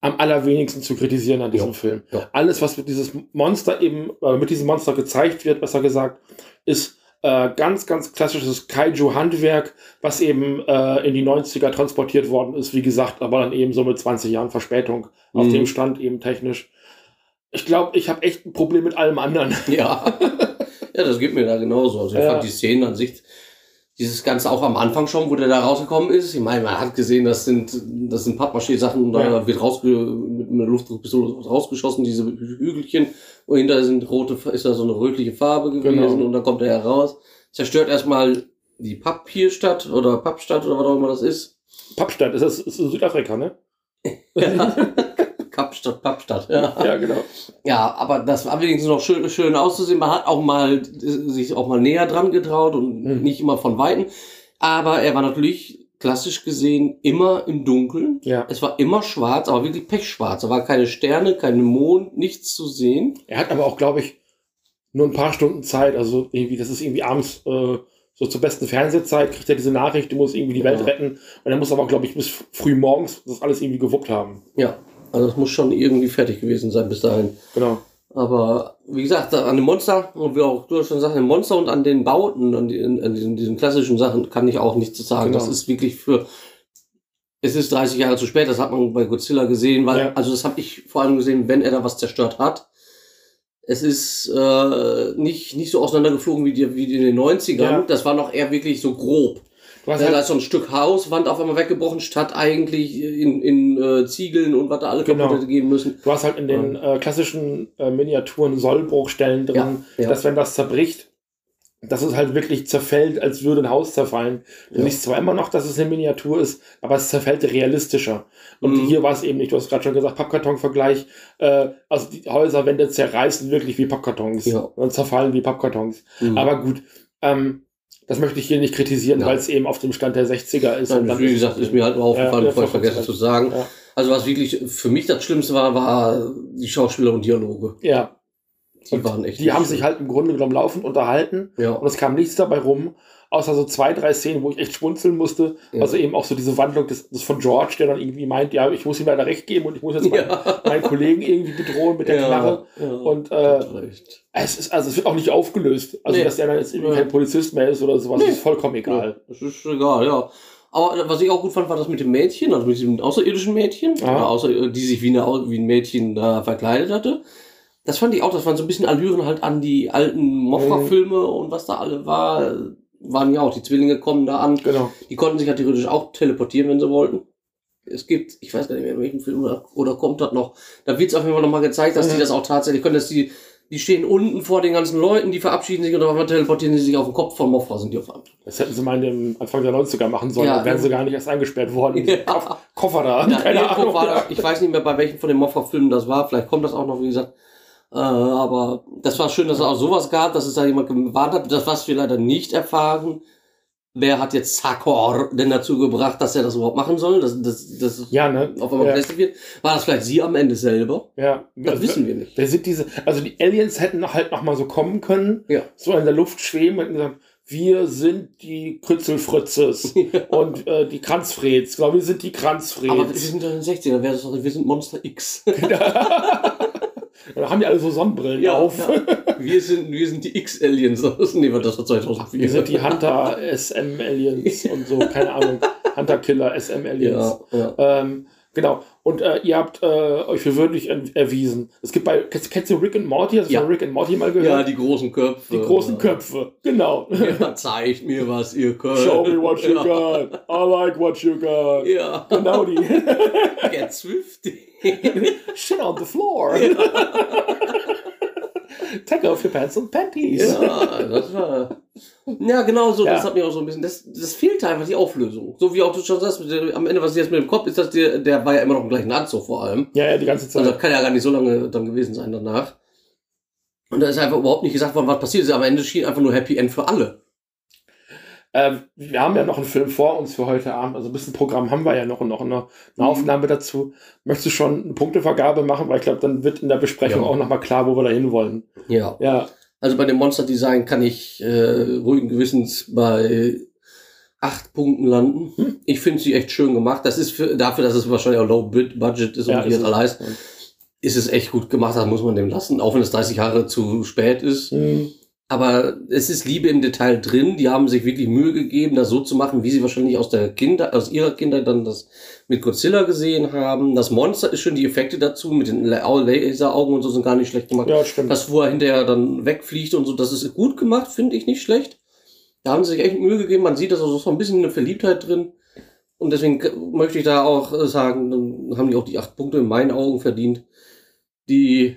am allerwenigsten zu kritisieren an diesem Ja. Film. Ja. Alles, was mit dieses Monster eben, äh, mit diesem Monster gezeigt wird, besser gesagt, ist äh, ganz, ganz klassisches Kaiju-Handwerk, was eben äh, in die 90er transportiert worden ist, wie gesagt, aber dann eben so mit 20 Jahren Verspätung auf Mhm. dem Stand eben technisch. Ich glaube, ich habe echt ein Problem mit allem anderen. Ja. ja, das geht mir da genauso. Also ich Ja. fand die Szenen an sich, dieses Ganze auch am Anfang schon, wo der da rausgekommen ist. Ich meine, man hat gesehen, das sind, das sind Pappmaché-Sachen und da Ja. wird rausge mit einer Luftdruckpistole rausgeschossen, diese Hügelchen. Und hinter sind rote, ist da so eine rötliche Farbe gewesen Genau. und dann kommt er heraus. Zerstört erstmal die Papierstadt oder Pappstadt oder was auch immer das ist. Pappstadt, ist das ist Südafrika, ne? Kapstadt, Pappstadt. Ja. Ja, genau. ja, aber das war wenigstens noch schön, schön auszusehen. Man hat auch mal äh, sich auch mal näher dran getraut und Mhm. nicht immer von Weitem. Aber er war natürlich klassisch gesehen immer im Dunkeln. Ja. Es war immer schwarz, aber wirklich pechschwarz. Da war keine Sterne, kein Mond, nichts zu sehen. Er hat aber auch, glaube ich, nur ein paar Stunden Zeit. Also irgendwie, das ist irgendwie abends äh, so zur besten Fernsehzeit, kriegt er diese Nachricht, du musst irgendwie die Welt Ja. retten. Und er muss aber, glaube ich, bis früh morgens das alles irgendwie gewuppt haben. Ja, also das muss schon irgendwie fertig gewesen sein bis dahin. Genau. Aber wie gesagt, an dem Monster, und wie auch du schon gesagt, an dem Monster und an den Bauten, an, die, an diesen, diesen klassischen Sachen kann ich auch nichts sagen. Genau. Das ist wirklich für. Es ist 30 Jahre zu spät, das hat man bei Godzilla gesehen, weil, Ja. also das habe ich vor allem gesehen, wenn er da was zerstört hat. Es ist äh, nicht, nicht so auseinandergeflogen wie, die, wie in den 90ern. Ja. Das war noch eher wirklich so grob. Hast Ja, da halt, ist so ein Stück Hauswand auf einmal weggebrochen, statt eigentlich in, in äh, Ziegeln und was da alle Genau. kaputt gehen müssen. du hast halt in den äh, klassischen äh, Miniaturen Sollbruchstellen drin, Ja, ja. dass wenn das zerbricht, dass es halt wirklich zerfällt, als würde ein Haus zerfallen. Du Ja. siehst zwar immer noch, dass es eine Miniatur ist, aber es zerfällt realistischer. Und Mhm. hier war es eben nicht, du hast gerade schon gesagt, Pappkarton-Vergleich. Äh, also die Häuserwände zerreißen wirklich wie Pappkartons Ja. und zerfallen wie Pappkartons. Mhm. Aber gut, ähm, das möchte ich hier nicht kritisieren, Ja. weil es eben auf dem Stand der 60er ist. Nein, wie gesagt, ist mir halt aufgefallen, Ja, bevor ich vergessen zu sagen. Ja. Also was wirklich für mich das Schlimmste war, war die Schauspieler und Dialoge. Ja, Die Und waren echt. die haben schön. sich halt im Grunde genommen laufend unterhalten Ja. und es kam nichts dabei rum, außer so zwei, drei Szenen, wo ich echt schmunzeln musste. Ja. Also eben auch so diese Wandlung des, des von George, der dann irgendwie meint, ja, ich muss ihm leider recht geben und ich muss jetzt meinen, Ja. meinen Kollegen irgendwie bedrohen mit der Knarre. ja. Und äh, es ist, also es wird auch nicht aufgelöst. Also Nee. dass er dann jetzt irgendwie kein Polizist mehr ist oder sowas, Nee. ist vollkommen egal. Das ist egal, ja. Aber was ich auch gut fand, war das mit dem Mädchen, also mit diesem außerirdischen Mädchen, außer, die sich wie, eine, wie ein Mädchen da verkleidet hatte. Das fand ich auch, das waren so ein bisschen Allüren halt an die alten Mothra-Filme und was da alle war. Waren ja auch, die Zwillinge kommen da an. Genau. Die konnten sich ja theoretisch auch teleportieren, wenn sie wollten. Es gibt, ich weiß gar nicht mehr, in welchem Film oder, oder kommt das noch. Da wird es auf jeden Fall nochmal gezeigt, dass die Mhm. das auch tatsächlich können, dass die, die stehen unten vor den ganzen Leuten, die verabschieden sich und auf einmal teleportieren sie sich auf den Kopf von Mothra, sind die auf einmal. Das hätten sie mal in dem Anfang der 90er machen sollen, Ja. dann wären sie gar nicht erst eingesperrt worden. Ja. Koff- Koffer da, Ja, keine Ahnung. da, ich weiß nicht mehr, bei welchem von den Mothra-Filmen das war. Vielleicht kommt das auch noch, wie gesagt. Äh, aber das war schön, dass es auch sowas gab, dass es da jemand gewarnt hat. Das, was wir leider nicht erfahren, wer hat jetzt Sakor denn dazu gebracht, dass er das überhaupt machen soll, dass, dass, dass Ja, ne? auf einmal ja. getestet wird. War das vielleicht sie am Ende selber? Ja, Das wissen wir nicht. Da sind diese, also die Aliens hätten halt noch mal so kommen können, Ja. so in der Luft schweben und gesagt, wir sind die Kritzelfritzes und äh, die Kranzfreds. Genau, wir sind die Aber wir Kranzfreds. sind doch in den 60ern, wäre das doch, wir sind Monster X. Da haben die alle so Sonnenbrillen auf. ja. Wir sind, wir sind die X-Aliens. Nee, das war 2004. Wir sind die Hunter SM Aliens und so, keine Ahnung. Hunter Killer SM Aliens. Ja, ja. Ähm, genau. Und äh, ihr habt äh, euch für würdig en- erwiesen. Es gibt bei, kennst, kennst du Rick and Morty? Hast du Ja. Rick and Morty mal gehört? ja, die großen Köpfe. die großen Köpfe. Genau. Ja, zeigt mir, was ihr könnt. Show me what you ja. got. I like what you got. Ja. Genau die. Get swifty. Shit on the floor. Take off your pants and panties. ja, das war. Ja, genau so. Ja. Das hat mir auch so ein bisschen. Das, das fehlte einfach die Auflösung. So wie auch du schon sagst, der, am Ende, was jetzt mit dem Kopf ist, dass der, der war ja immer noch im gleichen Anzug vor allem. Ja, ja, die ganze Zeit. Also das kann ja gar nicht so lange dann gewesen sein danach. Und da ist einfach überhaupt nicht gesagt worden, was passiert ist. Am Ende schien einfach nur Happy End für alle. Ähm, wir haben ja noch einen Film vor uns für heute Abend. Also ein bisschen Programm haben wir ja noch und noch eine, eine Mhm. Aufnahme dazu. Möchtest du schon eine Punktevergabe machen? Weil ich glaube, dann wird in der Besprechung Ja. auch nochmal klar, wo wir da hinwollen. Ja. Ja, Also bei dem Monster Design kann ich äh, ruhigen Gewissens bei acht Punkten landen. Hm. Ich finde sie echt schön gemacht. Das ist für, dafür, dass es wahrscheinlich auch Low Budget ist Ja, und wie ist das es. alle heißt, ist es echt gut gemacht. Das muss man dem lassen, auch wenn es 30 Jahre zu spät ist. Hm. Aber es ist Liebe im Detail drin. Die haben sich wirklich Mühe gegeben, das so zu machen, wie sie wahrscheinlich aus der Kinder, aus ihrer Kindheit dann das mit Godzilla gesehen haben. Das Monster ist schön, die Effekte dazu mit den La- Laseraugen und so sind gar nicht schlecht gemacht. ja stimmt. Das, wo er hinterher dann wegfliegt und so, das ist gut gemacht, finde ich nicht schlecht. Da haben sie sich echt Mühe gegeben. Man sieht, dass also so ein bisschen eine Verliebtheit drin. Und deswegen möchte ich da auch äh, sagen, dann haben die auch die acht Punkte in meinen Augen verdient. Die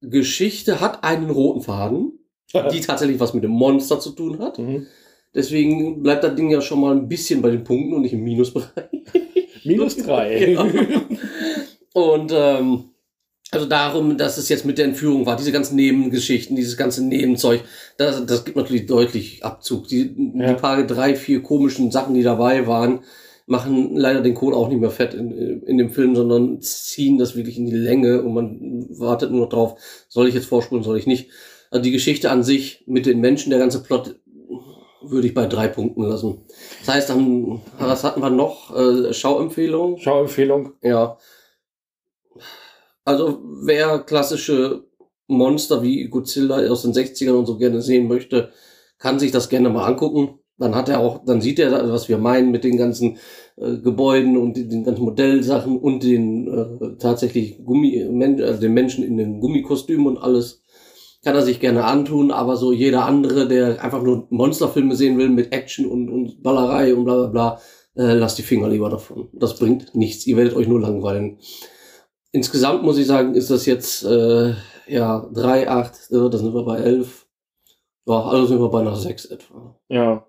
Geschichte hat einen roten Faden, die tatsächlich was mit dem Monster zu tun hat. Mhm. Deswegen bleibt das Ding ja schon mal ein bisschen bei den Punkten und nicht im Minusbereich. Minus drei. Ja. Und ähm, also darum, dass es jetzt mit der Entführung war, diese ganzen Nebengeschichten, dieses ganze Nebenzeug, das, das gibt natürlich deutlich Abzug. Die, Ja. die paar, drei, vier komischen Sachen, die dabei waren, machen leider den Kohl auch nicht mehr fett in, in dem Film, sondern ziehen das wirklich in die Länge und man wartet nur noch drauf, soll ich jetzt vorspulen, soll ich nicht. Also die Geschichte an sich mit den Menschen, der ganze Plot, würde ich bei drei Punkten lassen. Das heißt, dann, was hatten wir noch? Äh, Schauempfehlung? Schauempfehlung. Ja. Also wer klassische Monster wie Godzilla aus den 60ern und so gerne sehen möchte, kann sich das gerne mal angucken. Dann hat er auch, dann sieht er, was wir meinen mit den ganzen äh, Gebäuden und den, den ganzen Modellsachen und den äh, tatsächlich Gummi, also den Menschen in den Gummikostümen und alles. Kann er sich gerne antun, aber so jeder andere, der einfach nur Monsterfilme sehen will mit Action und, und Ballerei und bla bla bla, äh, lasst die Finger lieber davon. Das bringt nichts. Ihr werdet euch nur langweilen. Insgesamt muss ich sagen, ist das jetzt äh, ja 3, 8, äh, da sind wir bei 11. Ja, also sind wir bei einer 6 etwa. Ja.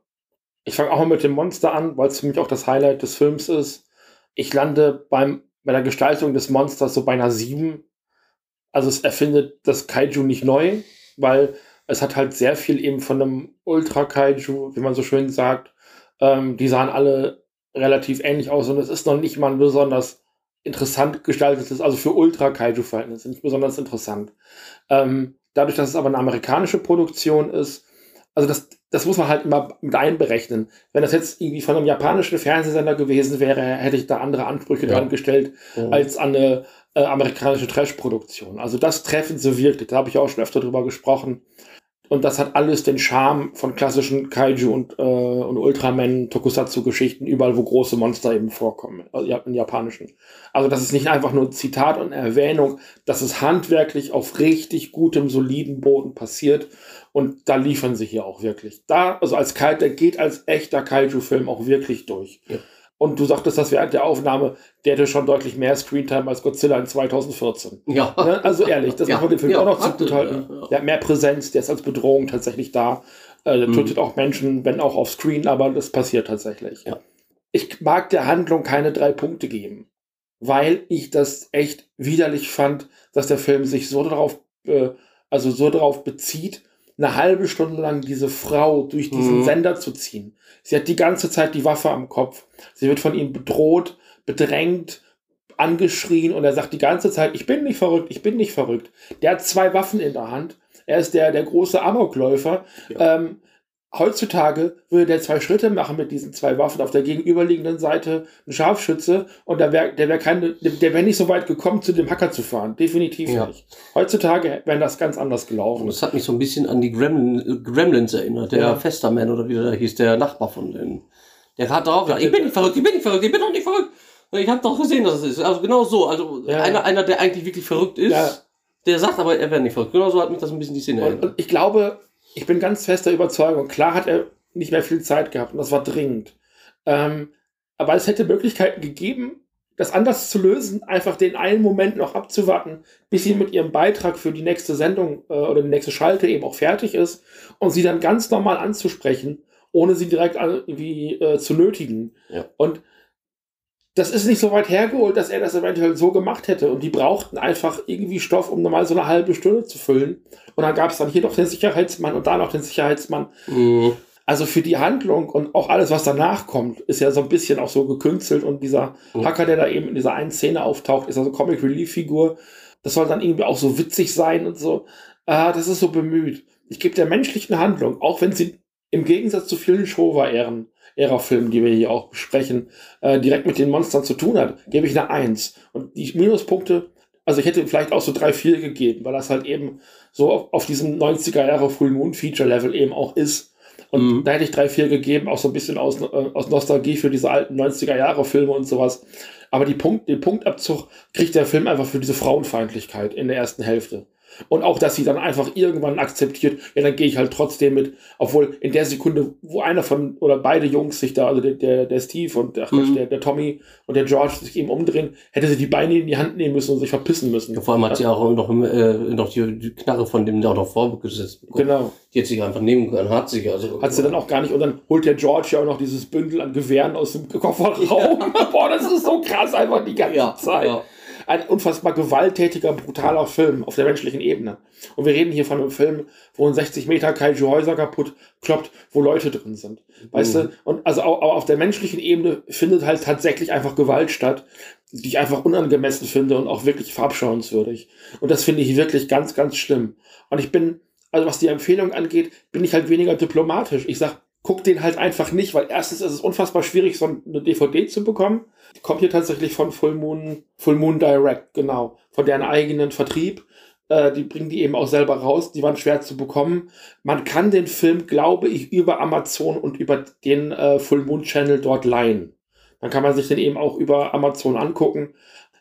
Ich fange auch mal mit dem Monster an, weil es für mich auch das Highlight des Films ist. Ich lande beim, bei der Gestaltung des Monsters so bei einer 7. Also es erfindet das Kaiju nicht neu, weil es hat halt sehr viel eben von einem Ultra-Kaiju, wie man so schön sagt. Ähm, die sahen alle relativ ähnlich aus und es ist noch nicht mal ein besonders interessant gestaltetes, also für Ultra-Kaiju-Verhältnisse nicht besonders interessant. Ähm, dadurch, dass es aber eine amerikanische Produktion ist, also das, das muss man halt immer mit einberechnen. Wenn das jetzt irgendwie von einem japanischen Fernsehsender gewesen wäre, hätte ich da andere Ansprüche Ja. dran gestellt, Ja. als an eine äh, amerikanische Trash-Produktion. Also das treffen so wirklich, da habe ich auch schon öfter drüber gesprochen. Und das hat alles den Charme von klassischen Kaiju und, äh, und Ultraman Tokusatsu-Geschichten, überall wo große Monster eben vorkommen, also ja, in japanischen. Also das ist nicht einfach nur Zitat und Erwähnung, das ist handwerklich auf richtig gutem, soliden Boden passiert. Und da liefern sie hier auch wirklich. Da, also als Kai, der geht als echter Kaiju-Film auch wirklich durch. Ja. Und du sagtest das während der Aufnahme, der hatte schon deutlich mehr Screentime als Godzilla in 2014. Ja. Ne? Also ehrlich, das Ja, muss man dem Film ja, auch noch hatte, zugutehalten. ja, ja. Der hat mehr Präsenz, der ist als Bedrohung tatsächlich da. Äh, der Mhm. tötet auch Menschen, wenn auch auf Screen, aber das passiert tatsächlich. Ja. Ich mag der Handlung keine drei Punkte geben, weil ich das echt widerlich fand, dass der Film sich so darauf, äh, also so darauf bezieht, eine halbe Stunde lang diese Frau durch diesen Mhm. Sender zu ziehen. Sie hat die ganze Zeit die Waffe am Kopf. Sie wird von ihm bedroht, bedrängt, angeschrien und er sagt die ganze Zeit, ich bin nicht verrückt, ich bin nicht verrückt. Der hat zwei Waffen in der Hand. Er ist der, der große Amokläufer. Ähm, heutzutage würde der zwei Schritte machen mit diesen zwei Waffen auf der gegenüberliegenden Seite ein Scharfschütze und da wär, der wäre keine, der wäre nicht so weit gekommen, zu dem Hacker zu fahren. Definitiv Ja. nicht. Heutzutage wäre das ganz anders gelaufen. Das hat mich so ein bisschen an die Gremlin, Gremlins erinnert. Der Ja. Festerman oder wie der hieß, der Nachbar von denen. Der hat auch gesagt, ich bin nicht verrückt, ich bin nicht verrückt, ich bin doch nicht verrückt. Ich habe doch gesehen, dass es ist. Also genau so. Also Ja. einer, einer, der eigentlich wirklich verrückt ist, der sagt aber, er wäre nicht verrückt. Genau so hat mich das ein bisschen die Szene Und, erinnert. und ich glaube, ich bin ganz fester Überzeugung, klar hat er nicht mehr viel Zeit gehabt und das war dringend. Ähm, aber es hätte Möglichkeiten gegeben, das anders zu lösen, einfach den einen Moment noch abzuwarten, bis sie mit ihrem Beitrag für die nächste Sendung äh, oder die nächste Schalte eben auch fertig ist und sie dann ganz normal anzusprechen, ohne sie direkt an- irgendwie äh, zu nötigen. Ja. Und das ist nicht so weit hergeholt, dass er das eventuell so gemacht hätte. Und die brauchten einfach irgendwie Stoff, um nochmal so eine halbe Stunde zu füllen. Und dann gab es dann hier noch den Sicherheitsmann und da noch den Sicherheitsmann. Mhm. Also für die Handlung und auch alles, was danach kommt, ist ja so ein bisschen auch so gekünstelt. Und dieser Mhm. Hacker, der da eben in dieser einen Szene auftaucht, ist also Comic Relief Figur. Das soll dann irgendwie auch so witzig sein und so. Ah, das ist so bemüht. Ich gebe der menschlichen Handlung, auch wenn sie im Gegensatz zu vielen Showa-Ähren, Ära-Filmen, die wir hier auch besprechen, äh, direkt mit den Monstern zu tun hat, gebe ich eine Eins. Und die Minuspunkte, also ich hätte vielleicht auch so drei, vier gegeben, weil das halt eben so auf, auf diesem 90er Jahre Full Moon Feature Level eben auch ist. Und Mhm. da hätte ich drei, vier gegeben, auch so ein bisschen aus, äh, aus Nostalgie für diese alten 90er Jahre Filme und sowas. Aber die Punkt, den Punktabzug kriegt der Film einfach für diese Frauenfeindlichkeit in der ersten Hälfte. Und auch, dass sie dann einfach irgendwann akzeptiert, ja, dann gehe ich halt trotzdem mit, obwohl in der Sekunde, wo einer von oder beide Jungs sich da, also der, der, der Steve und ach, Mhm. der, der Tommy und der George sich eben umdrehen, hätte sie die Beine in die Hand nehmen müssen und sich verpissen müssen. Ja, vor allem hat sie auch noch, äh, noch die, die Knarre von dem auch noch vorgesetzt bekommen. Genau. Die hätte sich einfach nehmen können, hat sich also. Hat sie dann auch gar nicht. Und dann holt der George ja auch noch dieses Bündel an Gewehren aus dem Kofferraum. Boah, das ist so krass einfach die ganze Ja, Zeit. ja. Ein unfassbar gewalttätiger, brutaler Film auf der menschlichen Ebene. Und wir reden hier von einem Film, wo ein 60 Meter Kaiju Häuser kaputt kloppt, wo Leute drin sind. Weißt Mhm. du? Und also auch, auch auf der menschlichen Ebene findet halt tatsächlich einfach Gewalt statt, die ich einfach unangemessen finde und auch wirklich verabscheuenswürdig. Und das finde ich wirklich ganz, ganz schlimm. Und ich bin, also was die Empfehlung angeht, bin ich halt weniger diplomatisch. Ich sag, guck den halt einfach nicht, weil erstens ist es unfassbar schwierig, so eine DVD zu bekommen. Die kommt hier tatsächlich von Full Moon, Full Moon Direct, genau. Von deren eigenen Vertrieb. Äh, die bringen die eben auch selber raus. Die waren schwer zu bekommen. Man kann den Film, glaube ich, über Amazon und über den äh, Full Moon Channel dort leihen. Dann kann man sich den eben auch über Amazon angucken.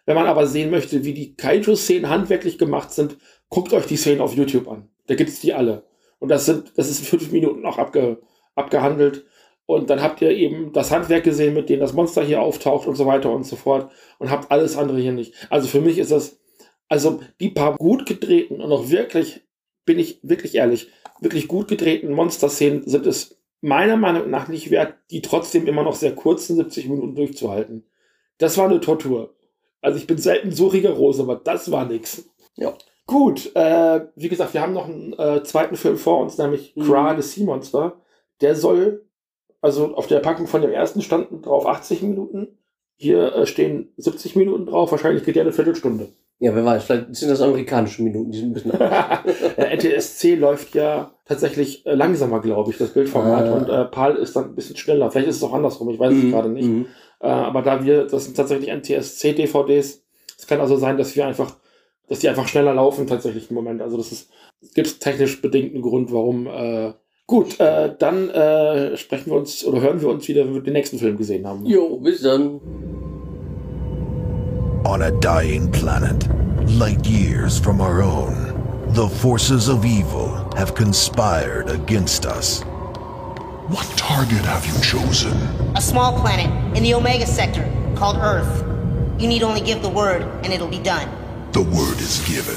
Wenn man aber sehen möchte, wie die Kaiju-Szenen handwerklich gemacht sind, guckt euch die Szenen auf YouTube an. Da gibt's die alle. Und das sind, das ist in fünf Minuten auch abge, abgehandelt. Und dann habt ihr eben das Handwerk gesehen, mit dem das Monster hier auftaucht und so weiter und so fort. Und habt alles andere hier nicht. Also für mich ist das, also die paar gut gedrehten und auch wirklich, bin ich wirklich ehrlich, wirklich gut gedrehten Monster-Szenen sind es meiner Meinung nach nicht wert, die trotzdem immer noch sehr kurzen 70 Minuten durchzuhalten. Das war eine Tortur. Also ich bin selten so rigoros, aber das war nix. Ja. Gut, äh, wie gesagt, wir haben noch einen äh, zweiten Film vor uns, nämlich Mhm. Kra, the Sea Monster. Der soll, also auf der Packung von dem ersten standen drauf 80 Minuten. Hier äh, stehen 70 Minuten drauf. Wahrscheinlich geht der eine Viertelstunde. Ja, wer weiß, vielleicht sind das amerikanische Minuten, die sind ein bisschen anders. NTSC läuft ja tatsächlich äh, langsamer, glaube ich, das Bildformat. Ah. Und äh, PAL ist dann ein bisschen schneller. Vielleicht ist es auch andersrum, ich weiß es Mhm, gerade nicht. mhm. Äh, aber da wir, das sind tatsächlich NTSC-DVDs. Es kann also sein, dass wir einfach, dass die einfach schneller laufen tatsächlich im Moment. Also das ist, es gibt technisch bedingt einen Grund, warum. Äh, gut, äh, dann äh, sprechen wir uns oder hören wir uns wieder, wenn wir den nächsten Film gesehen haben. Jo, bis dann. On a dying planet, light years from our own, the forces of evil have conspired against us. What target have you chosen? A small planet in the Omega sector called Earth. You need only give the word and it'll be done. The word is given.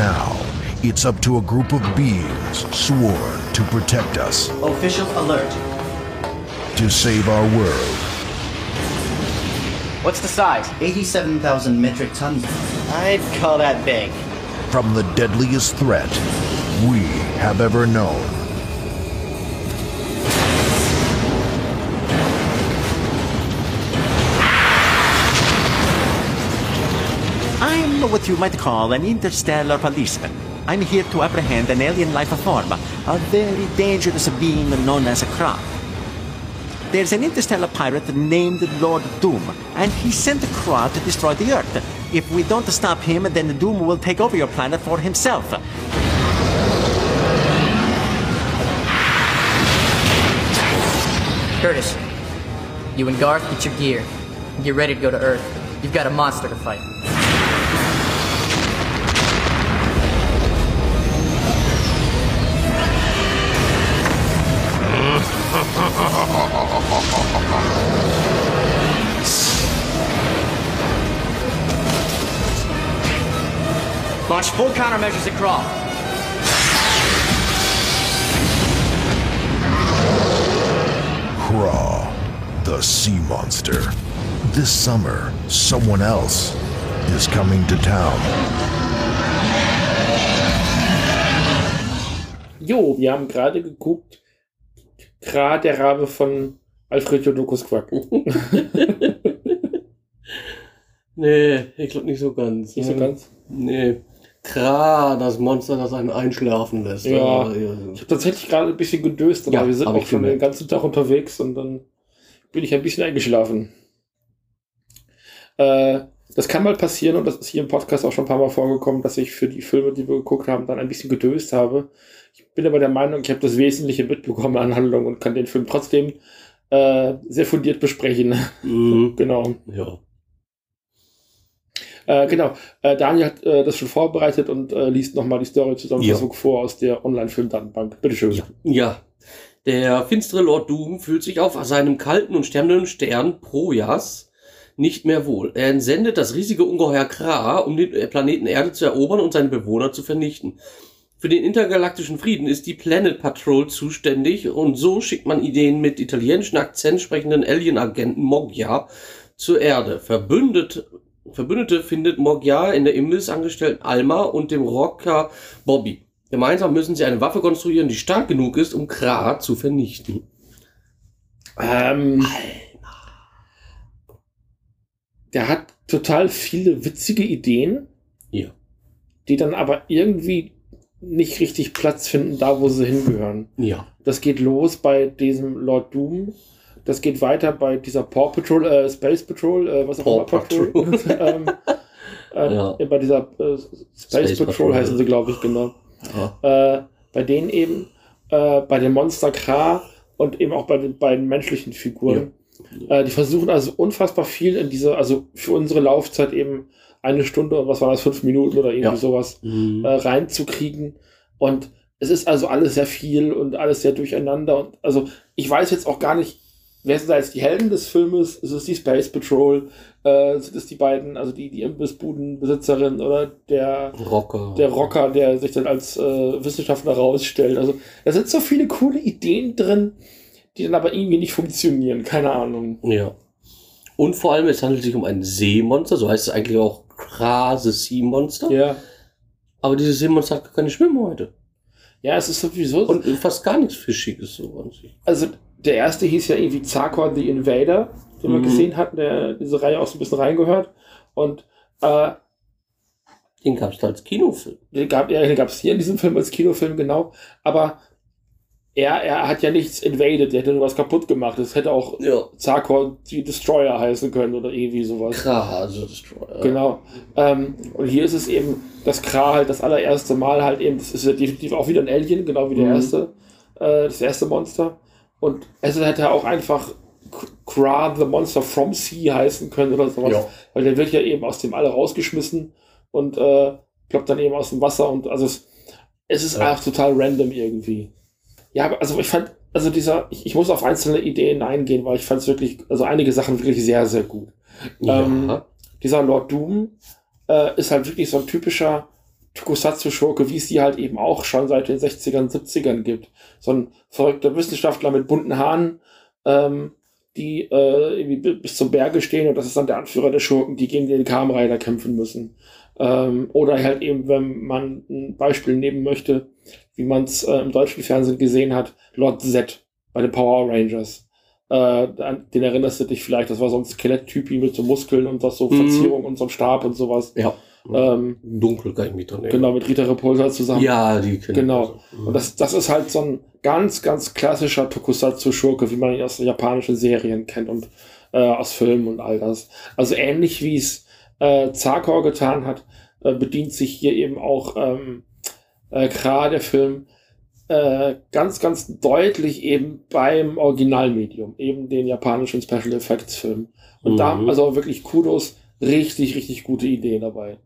Now, it's up to a group of beings sworn to protect us, Official alert. to save our world. What's the size? 87,000 metric tons. I'd call that big. from the deadliest threat we have ever known. I'm what you might call an interstellar policeman. I'm here to apprehend an alien life form, a very dangerous being known as a Kra. There's an interstellar pirate named Lord Doom, and he sent a Kra to destroy the Earth. If we don't stop him, then Doom will take over your planet for himself. Curtis, you and Garth get your gear. Get ready to go to Earth. You've got a monster to fight. Launch full countermeasures at Crawl. Craw, the sea monster. This summer, someone else is coming to town. Jo, wir haben gerade geguckt, Kra, der Rabe von Alfred Jodokus Quack. Nee, ich glaube nicht so ganz. Nicht so ganz? Nee. Kra, das Monster, das einen einschlafen lässt. Ja, Also, ich habe tatsächlich gerade ein bisschen gedöst, aber Ja, wir sind auch schon den ganzen Tag unterwegs und dann bin ich ein bisschen eingeschlafen. Äh, das kann mal passieren und das ist hier im Podcast auch schon ein paar Mal vorgekommen, dass ich für die Filme, die wir geguckt haben, dann ein bisschen gedöst habe. Ich bin aber der Meinung, ich habe das Wesentliche mitbekommen an Handlung und kann den Film trotzdem äh, sehr fundiert besprechen. Mhm. genau. Ja. Äh, genau. Äh, Daniel hat äh, das schon vorbereitet und äh, liest nochmal die Story-Zusammenfassung Ja. vor aus der Online-Film-Datenbank. Bitteschön. Ja. Ja. Der finstere Lord Doom fühlt sich auf seinem kalten und sterbenden Stern Projas nicht mehr wohl. Er entsendet das riesige Ungeheuer Kra, um den äh, Planeten Erde zu erobern und seine Bewohner zu vernichten. Für den intergalaktischen Frieden ist die Planet Patrol zuständig und so schickt man Ideen mit italienischen Akzent sprechenden Alien-Agenten Moggia zur Erde. Verbündet, Verbündete findet Moggia in der Imbissangestellten Alma und dem Rocker Bobby. Gemeinsam müssen sie eine Waffe konstruieren, die stark genug ist, um Kra zu vernichten. Ähm, der hat total viele witzige Ideen, Ja. die dann aber irgendwie nicht richtig Platz finden, da wo sie hingehören. Ja. Das geht los bei diesem Lord Doom. Das geht weiter bei dieser Paw Patrol, äh, Space Patrol, äh, was auch Paw immer Patrol. ähm, äh, Ja. Bei dieser äh, Space, Space Patrol, Patrol. heißen sie, glaube ich, genau. Ja. Äh, bei denen eben, äh, bei dem Monster Kra und eben auch bei den beiden menschlichen Figuren. Äh, die versuchen also unfassbar viel in diese, also für unsere Laufzeit eben eine Stunde und was war das, fünf Minuten oder irgendwie Ja. sowas Mhm. reinzukriegen. Und es ist also alles sehr viel und alles sehr durcheinander. Und also ich weiß jetzt auch gar nicht, wer sind da jetzt die Helden des Filmes? Ist es die Space Patrol? Äh, sind es die beiden, also die, die Imbissbudenbesitzerin oder der Rocker. der Rocker, der sich dann als äh, Wissenschaftler rausstellt. Also da sind so viele coole Ideen drin, die dann aber irgendwie nicht funktionieren. Keine Ahnung. Ja. Und vor allem, es handelt sich um ein Seemonster, so heißt es eigentlich auch Krase Sea Monster. Ja. Aber dieses Seemonster hat gar keine Schwimmhäute. Ja, es ist sowieso. Und fast gar nichts Fischiges so an sich. Also der erste hieß ja irgendwie Zarkor the Invader, den wir Mhm. gesehen hatten, der diese Reihe auch so ein bisschen reingehört. Und äh, Den gab es da als Kinofilm. den gab ja, den hier in diesem Film als Kinofilm, genau. Aber er, er hat ja nichts invaded, der hätte nur was kaputt gemacht. Das hätte auch Ja. Zarkor the Destroyer heißen können oder irgendwie sowas. Krase Destroyer. Genau. Ähm, und hier ist es eben, dass Kra halt das allererste Mal halt eben, das ist ja definitiv auch wieder ein Alien, genau wie der Mhm. erste, äh, das erste Monster. Und es hätte auch einfach Kra the Monster from Sea heißen können oder sowas. Ja. Weil der wird ja eben aus dem All rausgeschmissen und äh, ploppt dann eben aus dem Wasser und also es, es ist Ja. einfach total random irgendwie. Ja, also ich fand, also dieser, ich, ich muss auf einzelne Ideen eingehen, weil ich fand es wirklich, also einige Sachen wirklich sehr, sehr gut. Ja. Ähm, dieser Lord Doom äh, ist halt wirklich so ein typischer Tokusatsu-Schurke, wie es die halt eben auch schon seit den 60ern, 70ern gibt. So ein verrückter Wissenschaftler mit bunten Haaren, ähm, die äh, irgendwie bi- bis zum Berge stehen und das ist dann der Anführer der Schurken, die gegen den Kamen kämpfen müssen. Ähm, oder halt eben, wenn man ein Beispiel nehmen möchte, wie man es äh, im deutschen Fernsehen gesehen hat, Lord Z bei den Power Rangers. Äh, an den erinnerst du dich vielleicht, das war so ein Skeletttypi mit so Muskeln und das so Mhm. Verzierung und so einem Stab und sowas. Ja. Ähm, Dunkel kann ich mich dran erinnern. genau, mit Rita Repulsa zusammen. Ja, die kennen Genau. also. Und das, das ist halt so ein ganz, ganz klassischer Tokusatsu-Schurke, wie man ihn aus japanischen Serien kennt und äh, aus Filmen und all das. Also ähnlich wie es äh, Zarkor getan hat, äh, bedient sich hier eben auch ähm, äh, Kra, der Film, äh, ganz, ganz deutlich eben beim Originalmedium, eben den japanischen Special Effects Film. Und da Mhm. also wirklich Kudos, richtig, richtig gute Ideen dabei.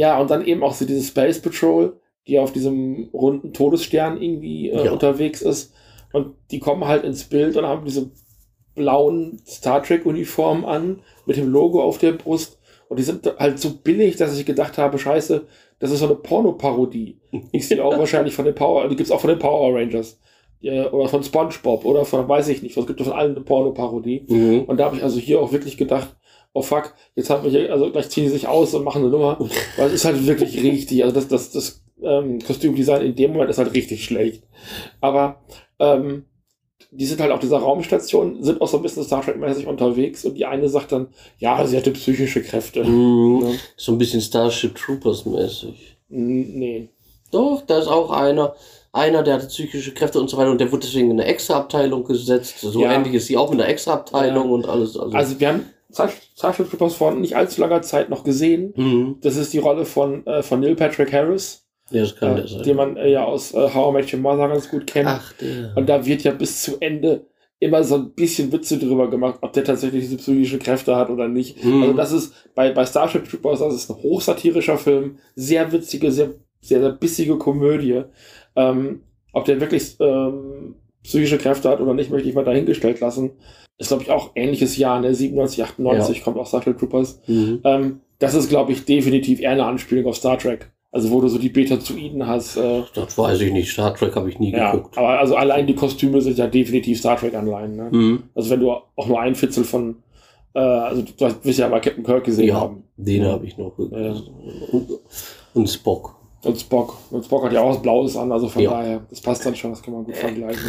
Ja, und dann eben auch so diese Space Patrol, die auf diesem runden Todesstern irgendwie äh, Ja. unterwegs ist. Und die kommen halt ins Bild und haben diese blauen Star Trek Uniformen an, mit dem Logo auf der Brust. Und die sind halt so billig, dass ich gedacht habe, scheiße, das ist so eine Pornoparodie. Ich sehe auch wahrscheinlich von den Power, die gibt's auch von den Power Rangers. Ja, oder von SpongeBob oder von, weiß ich nicht, es gibt von allen eine Pornoparodie. Mhm. Und da habe ich also hier auch wirklich gedacht, oh fuck, jetzt haben wir hier, also gleich ziehen die sich aus und machen eine Nummer. Weil es ist halt wirklich richtig. Also das, das, das ähm, Kostümdesign in dem Moment ist halt richtig schlecht. Aber ähm, die sind halt auf dieser Raumstation, sind auch so ein bisschen Star Trek-mäßig unterwegs und die eine sagt dann, ja, sie hatte psychische Kräfte. Mhm. Ja. So ein bisschen Starship Troopers mäßig. N- Nee. Doch, da ist auch einer, einer, der hatte psychische Kräfte und so weiter und der wurde deswegen in eine Extra-Abteilung gesetzt. So Ja. ähnlich ist sie auch mit einer Extra-Abteilung Ja. und alles. Also, Also wir haben Starship Troopers vor nicht allzu langer Zeit noch gesehen. mhm. Das ist die Rolle von, äh, von Neil Patrick Harris, ja, das kann äh, der sein. den man äh, ja aus äh, How I Met Your Mother ganz gut kennt. Ach, der. Und da wird ja bis zu Ende immer so ein bisschen Witze drüber gemacht, ob der tatsächlich diese psychische Kräfte hat oder nicht. Mhm. Also das ist bei, bei Starship Troopers, das ist ein hochsatirischer Film, sehr witzige, sehr, sehr, sehr bissige Komödie. Ähm, ob der wirklich ähm, psychische Kräfte hat oder nicht, möchte ich mal dahingestellt lassen. Ist, glaube ich, auch ähnliches Jahr, ne? 97, 98 Ja. kommt auch Starship Troopers. Mhm. Ähm, das ist, glaube ich, definitiv eher eine Anspielung auf Star Trek. Also wo du so die Betazoiden hast. Äh, Das weiß ich nicht. Star Trek habe ich nie ja, geguckt. aber also allein die Kostüme sind ja definitiv Star Trek-Anleihen. Ne? Mhm. Also wenn du auch nur ein Fitzel von, äh, also du wirst ja mal Captain Kirk gesehen Ja, haben. den Ja. habe ich noch. Ja. Und, und Spock. Und Spock. Und Spock hat ja auch was Blaues an, also von Ja. daher, das passt dann schon, das kann man gut vergleichen.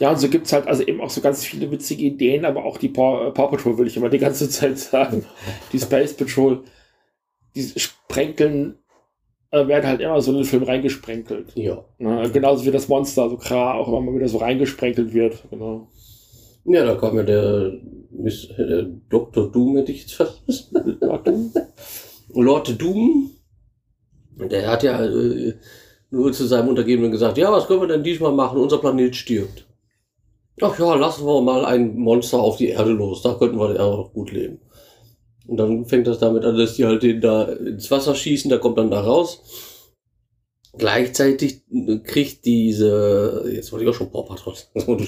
Ja, und so gibt's halt also eben auch so ganz viele witzige Ideen, aber auch die Paw, äh, Paw Patrol will ich immer die ganze Zeit sagen. Die Space Patrol, die sprenkeln, äh, werden halt immer so in den Film reingesprenkelt. Ja. Ne? Genauso wie das Monster, so Kra auch immer mal wieder so reingesprenkelt wird. Genau. Ja, da kam ja der, Miss, äh, Dr. Doom, hätte ich jetzt fast. Lord Doom. Der hat ja äh, nur zu seinem Untergebenen gesagt, ja, was können wir denn diesmal machen? Unser Planet stirbt. Ach ja, lassen wir mal ein Monster auf die Erde los. Da könnten wir ja auch gut leben. Und dann fängt das damit an, dass die halt den da ins Wasser schießen, der kommt dann da raus. Gleichzeitig kriegt diese, jetzt wollte ich auch schon Paw Patrol.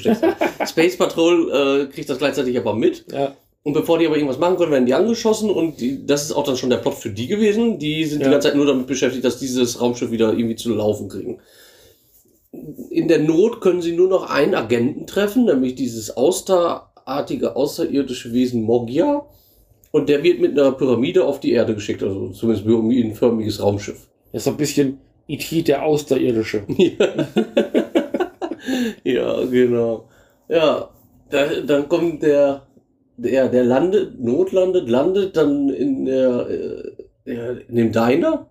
Space Patrol äh, kriegt das gleichzeitig aber mit. Ja. Und bevor die aber irgendwas machen können, werden die angeschossen und die, das ist auch dann schon der Plot für die gewesen. Die sind Ja. die ganze Zeit nur damit beschäftigt, dass dieses Raumschiff wieder irgendwie zu laufen kriegen. In der Not können sie nur noch einen Agenten treffen, nämlich dieses austerartige außerirdische Wesen Mogia. Und der wird mit einer Pyramide auf die Erde geschickt, also zumindest ein förmiges Raumschiff. Das ist ein bisschen E.T. der Außerirdische. Ja, genau. Ja, da, dann kommt der, der, der landet, notlandet, landet dann in der, äh, in dem Diner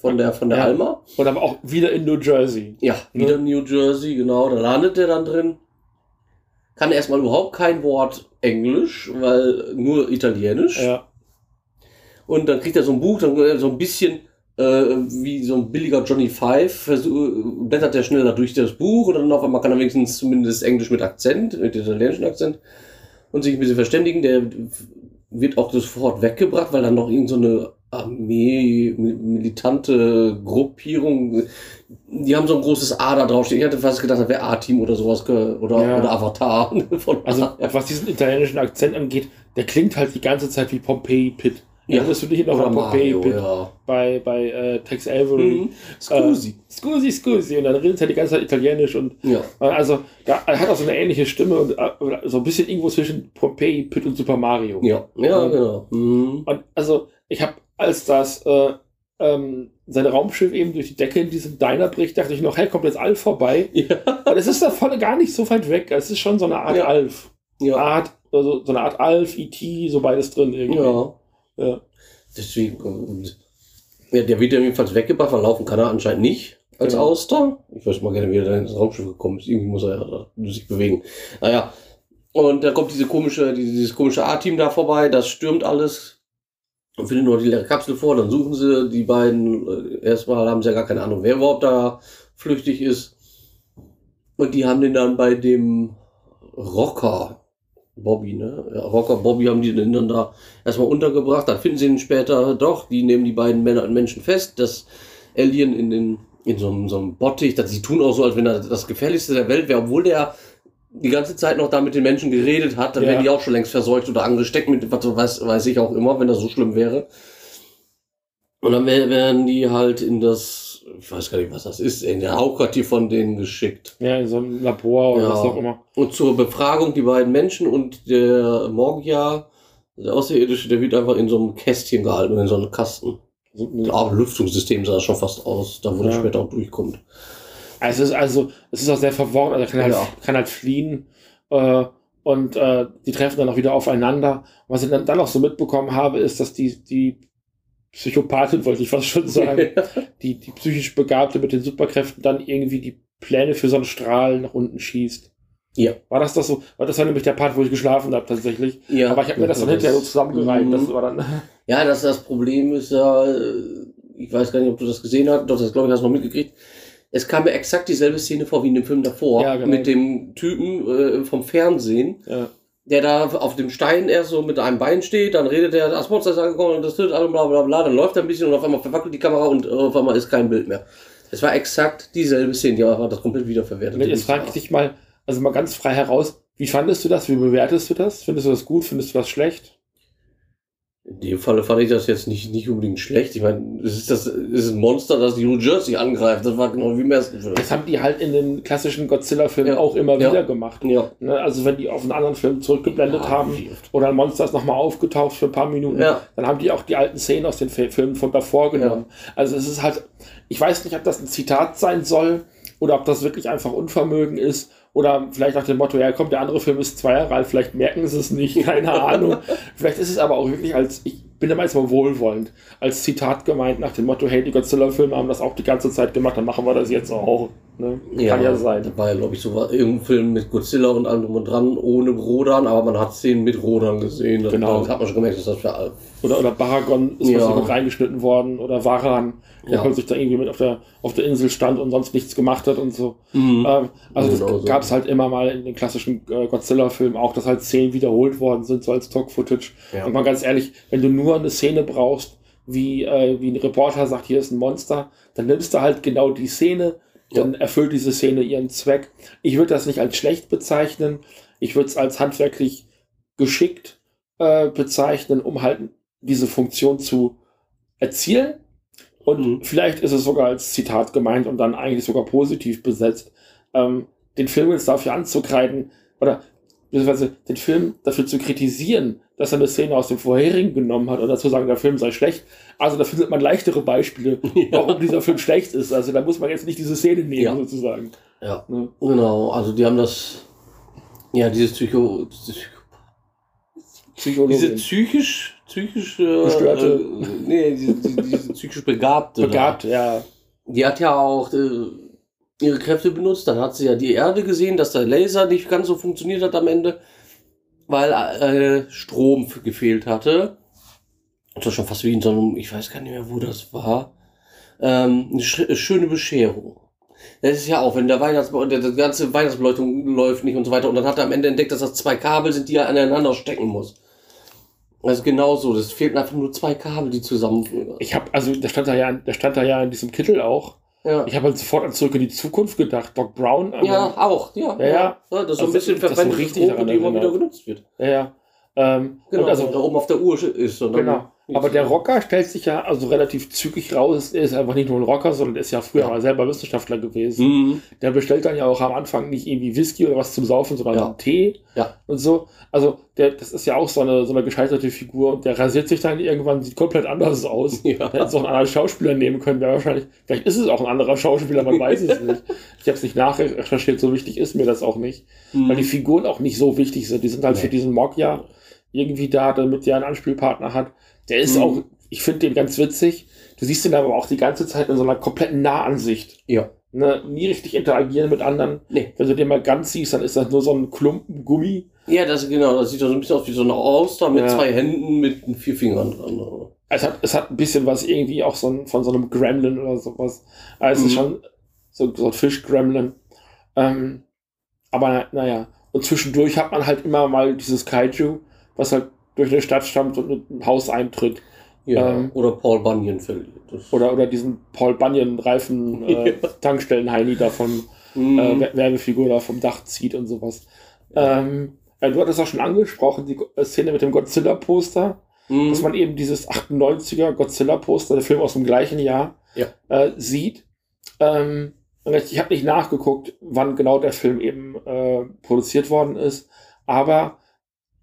von der, von der Ja. Alma. Und aber auch wieder in New Jersey. Ja, wieder in New Jersey, genau. Da landet der dann drin. Kann erstmal überhaupt kein Wort Englisch, weil nur Italienisch. Ja. Und dann kriegt er so ein Buch, dann äh, so ein bisschen äh, wie so ein billiger Johnny Five, versuch, blättert er schneller durch das Buch und dann auf einmal kann er wenigstens zumindest Englisch mit Akzent, mit italienischen Akzent und sich ein bisschen verständigen. Der wird auch sofort weggebracht, weil dann noch irgend so eine Armee, mi- militante Gruppierung, die haben so ein großes A da draufstehen. Ich hatte fast gedacht, das wäre A-Team oder sowas oder, Ja. oder Avatar. Also, was diesen italienischen Akzent angeht, der klingt halt die ganze Zeit wie Pompeii Pitt. Ja. Erinnerst du dich noch Oder Pompeii Mario, Pitt ja. bei, bei äh, Tex Avery? Mhm. Scusi. Äh, scusi, scusi. Und dann redet er die ganze Zeit Italienisch und Ja. äh, also da, er hat auch so eine ähnliche Stimme und äh, so ein bisschen irgendwo zwischen Pompeii Pitt und Super Mario. Ja, ja, Und- genau. Mhm. Und also, ich habe, als das äh, ähm, sein Raumschiff eben durch die Decke in diesem Diner bricht, dachte ich noch, hey, kommt jetzt Alf vorbei. Ja. Und es ist da voll gar nicht so weit weg. Es ist schon so eine Art Ja. Alf. Ja. Art, also so eine Art Alf, E.T., so beides drin irgendwie. Ja. Ja. Deswegen, ja, der wird ja jedenfalls weggebracht, weil laufen kann er anscheinend nicht als Genau. Auster. Ich weiß mal gerne, wie er da ins Raumschiff gekommen ist. Irgendwie muss er ja sich bewegen. Naja. Und da kommt diese komische, dieses komische A-Team da vorbei, das stürmt alles und findet nur die leere Kapsel vor. Dann suchen sie die beiden. äh, Erstmal haben sie ja gar keine Ahnung, wer überhaupt da flüchtig ist. Und die haben den dann bei dem Rocker, Bobby, ne? Ja, Rocker Bobby haben die den dann da erstmal untergebracht. Dann finden sie ihn später doch. Die nehmen die beiden Männer und Menschen fest. Das Alien in, den, in so, einem, so einem Bottich. Das, sie tun auch so, als wenn er das gefährlichste der Welt wäre, obwohl der die ganze Zeit noch da mit den Menschen geredet hat. Dann Ja. wären die auch schon längst verseucht oder angesteckt mit, was weiß, weiß ich auch immer, wenn das so schlimm wäre. Und dann wär- werden die halt in das, ich weiß gar nicht, was das ist, in der Hauptquartier von denen geschickt. Ja, in so einem Labor oder Ja. was auch immer. Und zur Befragung die beiden Menschen und der Morgia, der Außerirdische, der wird einfach in so einem Kästchen gehalten, in so einem Kasten. So, Lüftungssystem sah schon fast aus, da wo der Ja. später auch durchkommt. Also es ist also, es ist auch sehr verworren, also er kann halt, Ja. kann halt fliehen äh, und äh, die treffen dann auch wieder aufeinander. Was ich dann, dann auch so mitbekommen habe, ist, dass die, die Psychopathin, wollte ich fast schon sagen, die, die psychisch Begabte mit den Superkräften dann irgendwie die Pläne für so einen Strahl nach unten schießt. Ja. War das das so? Weil das war nämlich der Part, wo ich geschlafen habe tatsächlich. Ja. Aber ich habe mir das dann hinterher so zusammengereimt. Mhm. Das war dann. Ja, das, das Problem ist ja, äh, ich weiß gar nicht, ob du das gesehen hast, doch, das glaube ich, hast du noch mitgekriegt. Es kam mir exakt dieselbe Szene vor wie in dem Film davor, Ja, genau. mit dem Typen äh, vom Fernsehen, Ja. der da auf dem Stein erst so mit einem Bein steht, dann redet er, das Monster ist angekommen und das tut alles, bla bla bla, dann läuft er ein bisschen und auf einmal verwackelt die Kamera und äh, auf einmal ist kein Bild mehr. Es war exakt dieselbe Szene, die aber das komplett wiederverwertet. Und jetzt frage ich dich mal, also mal ganz frei heraus, wie fandest du das? Wie bewertest du das? Findest du das gut? Findest du das schlecht? In dem Falle fand ich das jetzt nicht, nicht unbedingt schlecht. Ich meine, es ist, das, es ist ein Monster, das die New Jersey angreift. Das war genau wie im ersten Film. Das haben die halt in den klassischen Godzilla-Filmen Ja. auch immer Ja. wieder gemacht. Ja. Ne, also wenn die auf einen anderen Film zurückgeblendet Ja, haben wie oft. oder ein Monster ist nochmal aufgetaucht für ein paar Minuten, Ja. dann haben die auch die alten Szenen aus den Fi- Filmen von davor genommen. Also es ist halt, ich weiß nicht, ob das ein Zitat sein soll oder ob das wirklich einfach Unvermögen ist oder vielleicht nach dem Motto, ja kommt, der andere Film ist zwei Jahre alt, vielleicht merken sie es nicht, keine Ahnung. vielleicht ist es aber auch wirklich als, ich bin immer jetzt mal wohlwollend, als Zitat gemeint nach dem Motto, hey, die Godzilla-Filme haben das auch die ganze Zeit gemacht, dann machen wir das jetzt auch. Ne? Kann ja sein. Das war ja, glaube ich, so war irgendein Film mit Godzilla und allem drum und dran, ohne Rodern, aber man hat Szenen mit Rodern gesehen. Das, Genau. Das hat man schon gemerkt, dass das für Oder, oder Baragon ist Ja. mit reingeschnitten worden. Oder Varan, der Ja. plötzlich da irgendwie mit auf der, auf der Insel stand und sonst nichts gemacht hat und so. Mhm. Ähm, also Genau das so. gab es halt immer mal in den klassischen äh, Godzilla-Filmen auch, dass halt Szenen wiederholt worden sind, so als Talk-Footage. Ja. Und mal ganz ehrlich, wenn du nur eine Szene brauchst, wie, äh, wie ein Reporter sagt, hier ist ein Monster, dann nimmst du halt genau die Szene, dann erfüllt diese Szene ihren Zweck. Ich würde das nicht als schlecht bezeichnen. Ich würde es als handwerklich geschickt äh, bezeichnen, um halt diese Funktion zu erzielen. Und Mhm. vielleicht ist es sogar als Zitat gemeint und dann eigentlich sogar positiv besetzt. Ähm, den Film jetzt dafür anzukreiden oder beziehungsweise den Film dafür zu kritisieren, dass er eine Szene aus dem vorherigen genommen hat oder zu sagen, der Film sei schlecht. Also da findet man leichtere Beispiele, warum dieser Film schlecht ist. Also da muss man jetzt nicht diese Szene nehmen, Ja. sozusagen. Ja, Ne? genau. Also die haben das, ja, dieses Psycho, Psychologie. diese psychisch, psychisch, äh, Gestörte. äh, nee, diese, diese, diese psychisch Begabte. da. Begabt, ja. Die hat ja auch äh, ihre Kräfte benutzt. Dann hat sie ja die Erde gesehen, dass der Laser nicht ganz so funktioniert hat am Ende, weil äh, Strom gefehlt hatte. Das war schon fast wie in so einem, ich weiß gar nicht mehr, wo das war. Ähm, eine sch schöne Bescherung. Das ist ja auch, wenn der Weihnachtsbaum, der, die ganze Weihnachtsbeleuchtung läuft nicht und so weiter. Und dann hat er am Ende entdeckt, dass das zwei Kabel sind, die er aneinander stecken muss. Also genau so. Das fehlten einfach nur zwei Kabel, die zusammen. Ich habe, also da stand da ja, da stand da ja in diesem Kittel auch. Ja. Ich habe halt sofort an zurück in die Zukunft gedacht. Doc Brown. ähm, Ja, auch, ja. Ja, ja. das ist so ein Also, bisschen Strom, daran die immer wieder genutzt wird. Ja, ja. Ähm, Genau, und also, da oben auf der Uhr ist. Und genau. Aber der Rocker stellt sich ja also relativ zügig raus. Er ist einfach nicht nur ein Rocker, sondern er ist ja früher Ja. mal selber Wissenschaftler gewesen. Mhm. Der bestellt dann ja auch am Anfang nicht irgendwie Whisky oder was zum Saufen, sondern Ja. Tee Ja. und so. Also der, das ist ja auch so eine, so eine gescheiterte Figur und der rasiert sich dann irgendwann, sieht komplett anders aus. Ja. Hätte es auch einen anderen Schauspieler nehmen können, wäre wahrscheinlich, vielleicht ist es auch ein anderer Schauspieler, man weiß es nicht. Ich habe es nicht nachrecherchiert, so wichtig ist mir das auch nicht. Mhm. Weil die Figuren auch nicht so wichtig sind. Die sind halt für diesen Mock ja irgendwie da, damit der einen Anspielpartner hat. Der ist Mhm. auch, ich finde den ganz witzig. Du siehst ihn aber auch die ganze Zeit in so einer kompletten Nahansicht. Ja. Ne, nie richtig interagieren mit anderen. Nee. Wenn du den mal ganz siehst, dann ist das nur so ein Klumpen Gummi. Ja, das genau, das sieht doch so ein bisschen aus wie so eine Auster mit Ja. zwei Händen mit vier Fingern dran. Es hat, es hat ein bisschen was irgendwie auch so ein, von so einem Gremlin oder sowas. Also es ist Mhm. schon so, so ein Fisch-Gremlin. Ähm, aber na- naja. Und zwischendurch hat man halt immer mal dieses Kaiju, was halt durch eine Stadt stammt und in ein Haus eintritt. Ja. Ähm, Oder Paul Bunyan verliert. Oder, oder diesen Paul Bunyan-Reifen äh, Tankstellen-Heini davon Mhm. äh, Wer- Werbefigur da vom Dach zieht und sowas. Ähm, äh, du hattest auch schon angesprochen, die äh, Szene mit dem Godzilla-Poster, Mhm. dass man eben dieses 98er Godzilla-Poster, der Film aus dem gleichen Jahr, Ja. äh, sieht. Ähm, ich habe nicht nachgeguckt, wann genau der Film eben äh, produziert worden ist, aber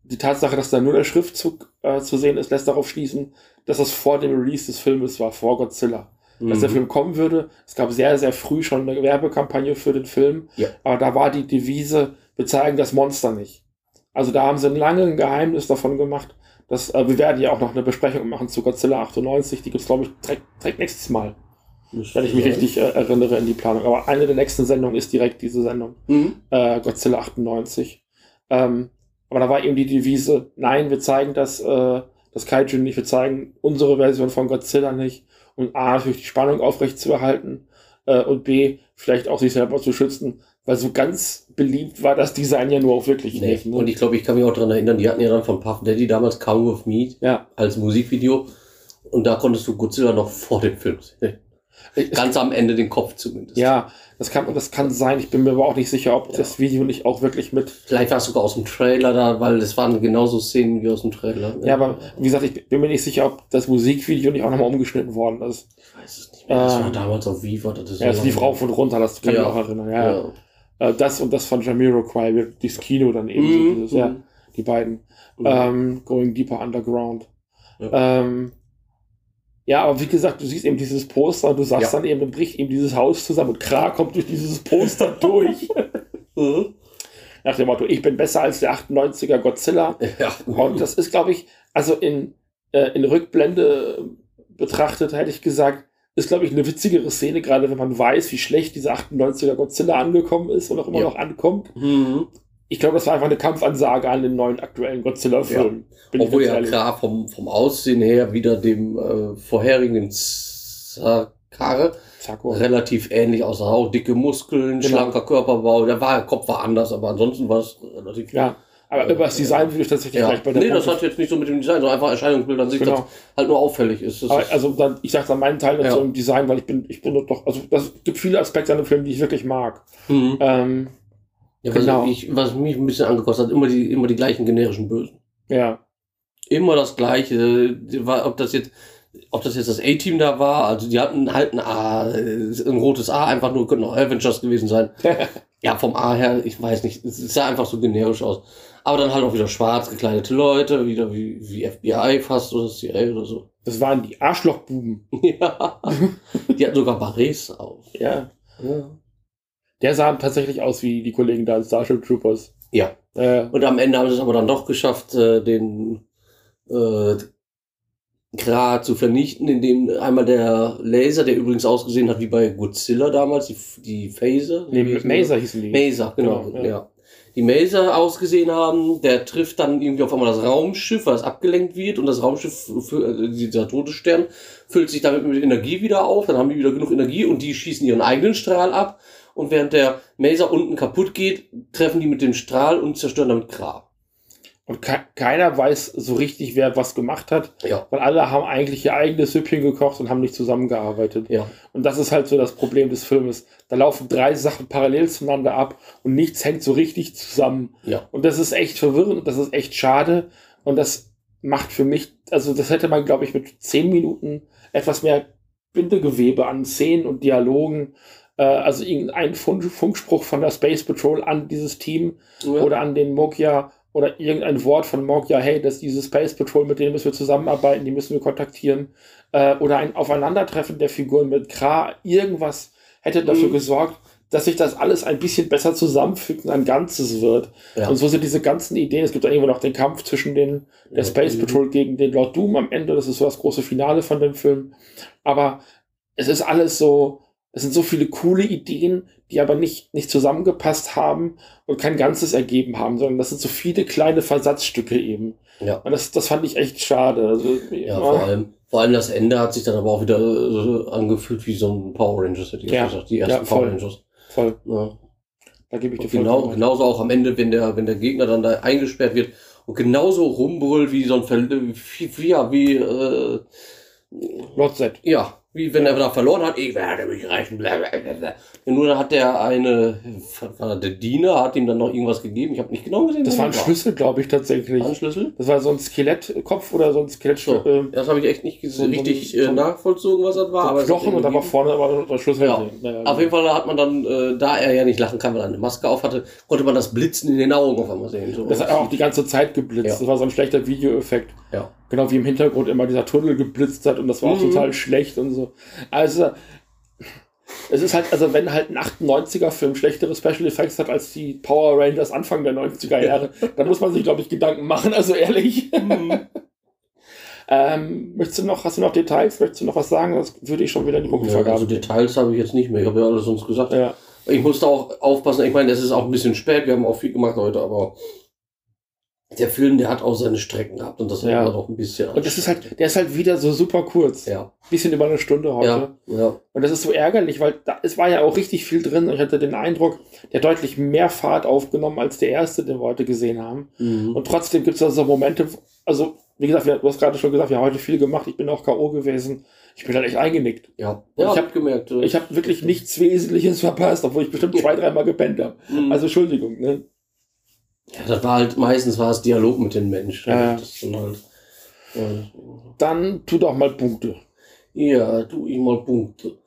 die Tatsache, dass da nur der Schriftzug äh, zu sehen ist, lässt darauf schließen, dass das vor dem Release des Filmes war, vor Godzilla. Dass der Mhm. Film kommen würde. Es gab sehr, sehr früh schon eine Werbekampagne für den Film, Ja. aber da war die Devise, wir zeigen das Monster nicht. Also da haben sie lange ein Geheimnis davon gemacht. Dass, äh, wir werden ja auch noch eine Besprechung machen zu Godzilla 98, die gibt's glaube ich, direkt, direkt nächstes Mal, wenn ich mich richtig äh, erinnere in die Planung. Aber eine der nächsten Sendungen ist direkt diese Sendung Mhm. äh, Godzilla 98. Ähm, aber da war eben die Devise, nein, wir zeigen das, äh, das Kaiju nicht, wir zeigen unsere Version von Godzilla nicht, um A, natürlich die Spannung aufrechtzuerhalten, Äh, und B, vielleicht auch sich selber zu schützen, weil so ganz beliebt war das Design ja nur auch wirklich nee. nicht. Ne? Und ich glaube, ich kann mich auch daran erinnern, die hatten ja dann von Puff Daddy damals Cow of Meat ja. als Musikvideo. Und da konntest du Godzilla noch vor dem Film sehen. Ganz am Ende den Kopf zumindest. Ja, das kann, das kann sein. Ich bin mir aber auch nicht sicher, ob ja. das Video nicht auch wirklich mit. Vielleicht war es sogar aus dem Trailer da, weil es waren genauso Szenen wie aus dem Trailer. Ja, aber wie gesagt, ich bin mir nicht sicher, ob das Musikvideo nicht auch nochmal umgeschnitten worden ist. Ich weiß es nicht mehr. Das war damals auf Viva. Das ja, es lief rauf und runter, das kann ich mich auch erinnern. Ja, ja. Äh, Das und das von Jamiroquai, das Kino dann eben. Mhm. So dieses, ja, die beiden. Mhm. Ähm, Going Deeper Underground. Ähm, ja, aber wie gesagt, du siehst eben dieses Poster und du sagst Ja. dann eben, dann bricht eben dieses Haus zusammen und Kra kommt durch dieses Poster durch. Mhm. Nach dem Motto, ich bin besser als der 98er Godzilla. Ja. Und das ist, glaube ich, also in, äh, in Rückblende betrachtet, hätte ich gesagt, ist, glaube ich, eine witzigere Szene, gerade wenn man weiß, wie schlecht dieser 98er Godzilla angekommen ist und auch immer Ja. noch ankommt. Mhm. Ich glaube, das war einfach eine Kampfansage an den neuen aktuellen Godzilla-Film. Ich Obwohl ja klar vom, vom Aussehen her wieder dem äh, vorherigen, dem Zakare, Zacko. relativ ähnlich aussah. Auch dicke Muskeln, Genau. schlanker Körperbau. Der war, Kopf war anders, aber ansonsten war es relativ. Ja, aber über das Design würde ich tatsächlich Ja. gleich bei der Nee, das Punkte- hat jetzt nicht so mit dem Design, sondern einfach Erscheinungsbild an sich, Genau. das halt nur auffällig ist. Das also dann, ich sage dann meinen Teil dazu Ja. im Design, weil ich bin, ich bin doch, also das gibt viele Aspekte an dem Film, die ich wirklich mag. Mhm. Ähm, ja, was, genau. ich, was mich ein bisschen angekostet hat, immer die, immer die gleichen generischen Bösen. ja. Immer das gleiche. Ob das jetzt, ob das jetzt das A-Team da war, also die hatten halt ein A, äh, ein rotes A, einfach nur könnten auch Avengers gewesen sein. ja, vom A her, ich weiß nicht, es sah einfach so generisch aus. Aber dann halt auch wieder schwarz gekleidete Leute, wieder wie, wie FBI fast oder CIA oder so. Das waren die Arschlochbuben. ja. Die hatten sogar Barets auf. Ja. Ja. Der sah tatsächlich aus wie die Kollegen da in Starship Troopers. Ja. Äh, Und am Ende haben sie es aber dann doch geschafft, äh, den äh, Grad zu vernichten, indem einmal der Laser, der übrigens ausgesehen hat wie bei Godzilla damals, die, die Phaser. nee, Maser die? hießen die. Maser, genau, Genau, ja. ja. Die Maser ausgesehen haben, der trifft dann irgendwie auf einmal das Raumschiff, weil es abgelenkt wird und das Raumschiff, äh, dieser Todesstern, füllt sich damit mit Energie wieder auf, dann haben die wieder genug Energie und die schießen ihren eigenen Strahl ab und während der Maser unten kaputt geht, treffen die mit dem Strahl und zerstören damit Grab. Und ke keiner weiß so richtig, wer was gemacht hat. Ja. Weil alle haben eigentlich ihr eigenes Süppchen gekocht und haben nicht zusammengearbeitet. Ja. Und das ist halt so das Problem des Filmes. Da laufen drei Sachen parallel zueinander ab und nichts hängt so richtig zusammen. Ja. Und das ist echt verwirrend und das ist echt schade. Und das macht für mich, also das hätte man, glaube ich, mit zehn Minuten etwas mehr Bindegewebe an Szenen und Dialogen, äh, also irgendein Funk Funkspruch von der Space Patrol an dieses Team Ja. oder an den Mokia oder irgendein Wort von Mokia, hey, das ist diese Space Patrol, mit denen müssen wir zusammenarbeiten, die müssen wir kontaktieren. Äh, oder ein Aufeinandertreffen der Figuren mit Kra, irgendwas hätte dafür Mhm. gesorgt, dass sich das alles ein bisschen besser zusammenfügt und ein Ganzes wird. Ja. Und so sind diese ganzen Ideen. Es gibt dann irgendwo noch den Kampf zwischen den, der. Space. Patrol gegen den Lord Doom am Ende. Das ist so das große Finale von dem Film. Aber es ist alles so, es sind so viele coole Ideen, die aber nicht, nicht zusammengepasst haben und kein Ganzes ergeben haben, sondern das sind so viele kleine Versatzstücke eben. Ja. Und das, das fand ich echt schade. Also, Ja, vor allem, vor allem das Ende hat sich dann aber auch wieder äh, angefühlt wie so ein Power Rangers, hätte ich Ja. gesagt. Die ersten Ja, voll. Power Rangers. voll. Ja. Da gebe ich dir genau, recht. genauso auch am Ende, wenn der, wenn der Gegner dann da eingesperrt wird und genauso rumbrüllt wie so ein Ver wie, wie, ja, wie äh, Lord Z. ja, wie wenn er da verloren hat, ich werde mich rächen. blablabla. Und nur dann hat der eine, war der Diener, hat ihm dann noch irgendwas gegeben. Ich habe nicht genau gesehen. Das war ein Schlüssel, glaube ich, tatsächlich. War ein Schlüssel? Das war so ein Skelettkopf oder so ein Skelett. So, ähm, das habe ich echt nicht so- richtig so- äh, nachvollzogen, was das war. aber es hat Knochen und irgendwie- aber vorne aber der Schlüssel. Ja. Naja, Auf jeden Fall hat man dann, äh, da er ja nicht lachen kann, weil er eine Maske auf hatte, konnte man das Blitzen in den Augen auf einmal sehen. So. Das hat auch die ganze Zeit geblitzt. Ja. Das war so ein schlechter Videoeffekt. Ja. Genau wie im Hintergrund immer dieser Tunnel geblitzt hat und das war auch Mhm. total schlecht und so. Also, es ist halt, also wenn halt ein 98er-Film schlechtere Special Effects hat als die Power Rangers Anfang der 90er Jahre, dann muss man sich, glaube ich, Gedanken machen, also ehrlich. ähm, möchtest du noch, hast du noch Details? Möchtest du noch was sagen? Das würde ich schon wieder in die Ja, Punktevergabe. also Details habe ich jetzt nicht mehr. Ich habe ja alles sonst gesagt. Ich musste auch aufpassen. Ich meine, es ist auch ein bisschen spät. Wir haben auch viel gemacht heute, aber der Film, der hat auch seine Strecken gehabt und das war Ja. auch ein bisschen. Und das ist halt, der ist halt wieder so super kurz. Ja. Bisschen über eine Stunde heute. Ja, ja. Und das ist so ärgerlich, weil da, es war ja auch richtig viel drin. Ich hatte den Eindruck, der hat deutlich mehr Fahrt aufgenommen als der erste, den wir heute gesehen haben. Mhm. Und trotzdem gibt es also Momente, also wie gesagt, du hast gerade schon gesagt, wir haben heute viel gemacht. Ich bin auch K.O. gewesen. Ich bin halt echt eingenickt. Ja, ja ich hab habe gemerkt. ich hab wirklich nichts Wesentliches verpasst, obwohl ich bestimmt zwei, dreimal gepennt habe. Mhm. Also Entschuldigung. Ne? Ja, das war halt, meistens war es Dialog mit den Menschen. Ja. Das ist dann halt, ja. Dann tu doch mal Punkte. Ja, tu ich mal Punkte.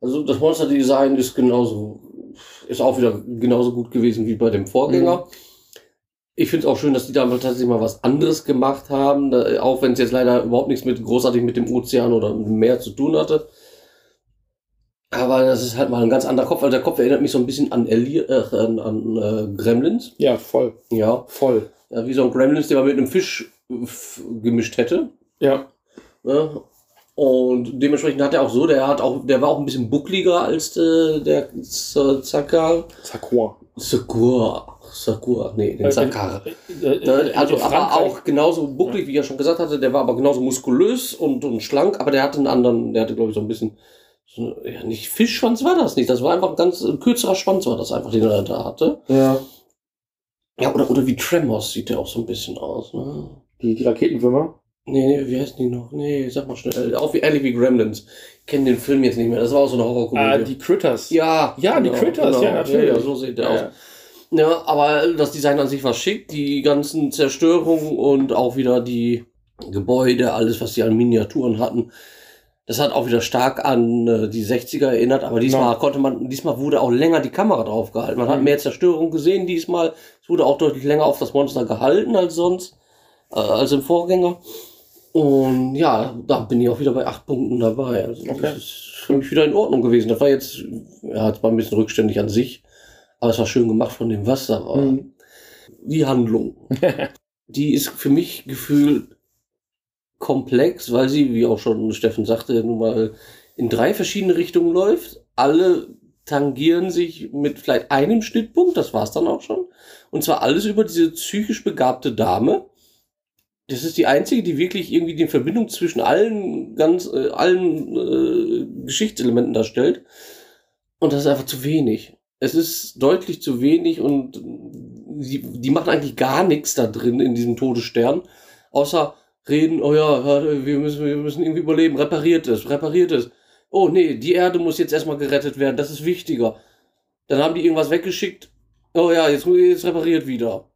Also das Monster-Design ist genauso, ist auch wieder genauso gut gewesen wie bei dem Vorgänger. Ich finde es auch schön, dass die damals tatsächlich mal was anderes gemacht haben, da, auch wenn es jetzt leider überhaupt nichts mit großartig mit dem Ozean oder mit dem Meer zu tun hatte. Aber das ist halt mal ein ganz anderer Kopf. Also der Kopf erinnert mich so ein bisschen an, Eli äh, an, an äh, Gremlins. Ja, voll. Ja, Voll. ja, wie so ein Gremlins, den man mit einem Fisch äh, gemischt hätte. Ja. Ne? Und dementsprechend hat er auch so, der hat auch, der war auch ein bisschen buckliger als äh, der Zakar. Sakura. Sakura. Sakura, nee, den Äh, Zakar. Äh, äh, Ne, Also aber auch genauso bucklig, wie er schon gesagt hatte, der war aber genauso muskulös und, und schlank, aber der hatte einen anderen, der hatte glaube ich so ein bisschen, so, ja, nicht Fischschwanz war das nicht, das war einfach ein ganz ein kürzerer Schwanz war das einfach, den er da hatte. Ja. Ja, oder, oder wie Tremors sieht der auch so ein bisschen aus, ne? Die, die Raketenwürmer. Nee, nee, wie heißen die noch? Nee, sag mal schnell. Auch wie, ähnlich wie Gremlins. Ich kenne den Film jetzt nicht mehr. Das war auch so eine Horrorkomödie. Ah, die Critters. ja, Ja, die Critters, ja, natürlich. Ja, so sieht der Ja, aus. ja. Ja, aber das Design an sich war schick. Die ganzen Zerstörungen und auch wieder die Gebäude, alles, was die an Miniaturen hatten. Das hat auch wieder stark an äh, die 60er erinnert, aber diesmal Ja. konnte man, diesmal wurde auch länger die Kamera drauf gehalten. Man hat Mhm. mehr Zerstörung gesehen diesmal. Es wurde auch deutlich länger auf das Monster gehalten als sonst, äh, als im Vorgänger. Und ja, da bin ich auch wieder bei acht Punkten dabei. Also Okay. das ist für mich wieder in Ordnung gewesen. Das war jetzt, ja, es war ein bisschen rückständig an sich, aber es war schön gemacht von dem Wasser. war. Mhm. Die Handlung, die ist für mich gefühlt komplex, weil sie, wie auch schon Steffen sagte, nun mal in drei verschiedene Richtungen läuft. Alle tangieren sich mit vielleicht einem Schnittpunkt, das war's dann auch schon. Und zwar alles über diese psychisch begabte Dame. Das ist die einzige, die wirklich irgendwie die Verbindung zwischen allen ganz äh, allen äh, Geschichtselementen darstellt. Und das ist einfach zu wenig. Es ist deutlich zu wenig und die, die machen eigentlich gar nichts da drin in diesem Todesstern, außer reden, oh ja, wir müssen, wir müssen irgendwie überleben, repariert es, repariert es. Oh nee, die Erde muss jetzt erstmal gerettet werden, das ist wichtiger. Dann haben die irgendwas weggeschickt, oh ja, jetzt, jetzt repariert wieder.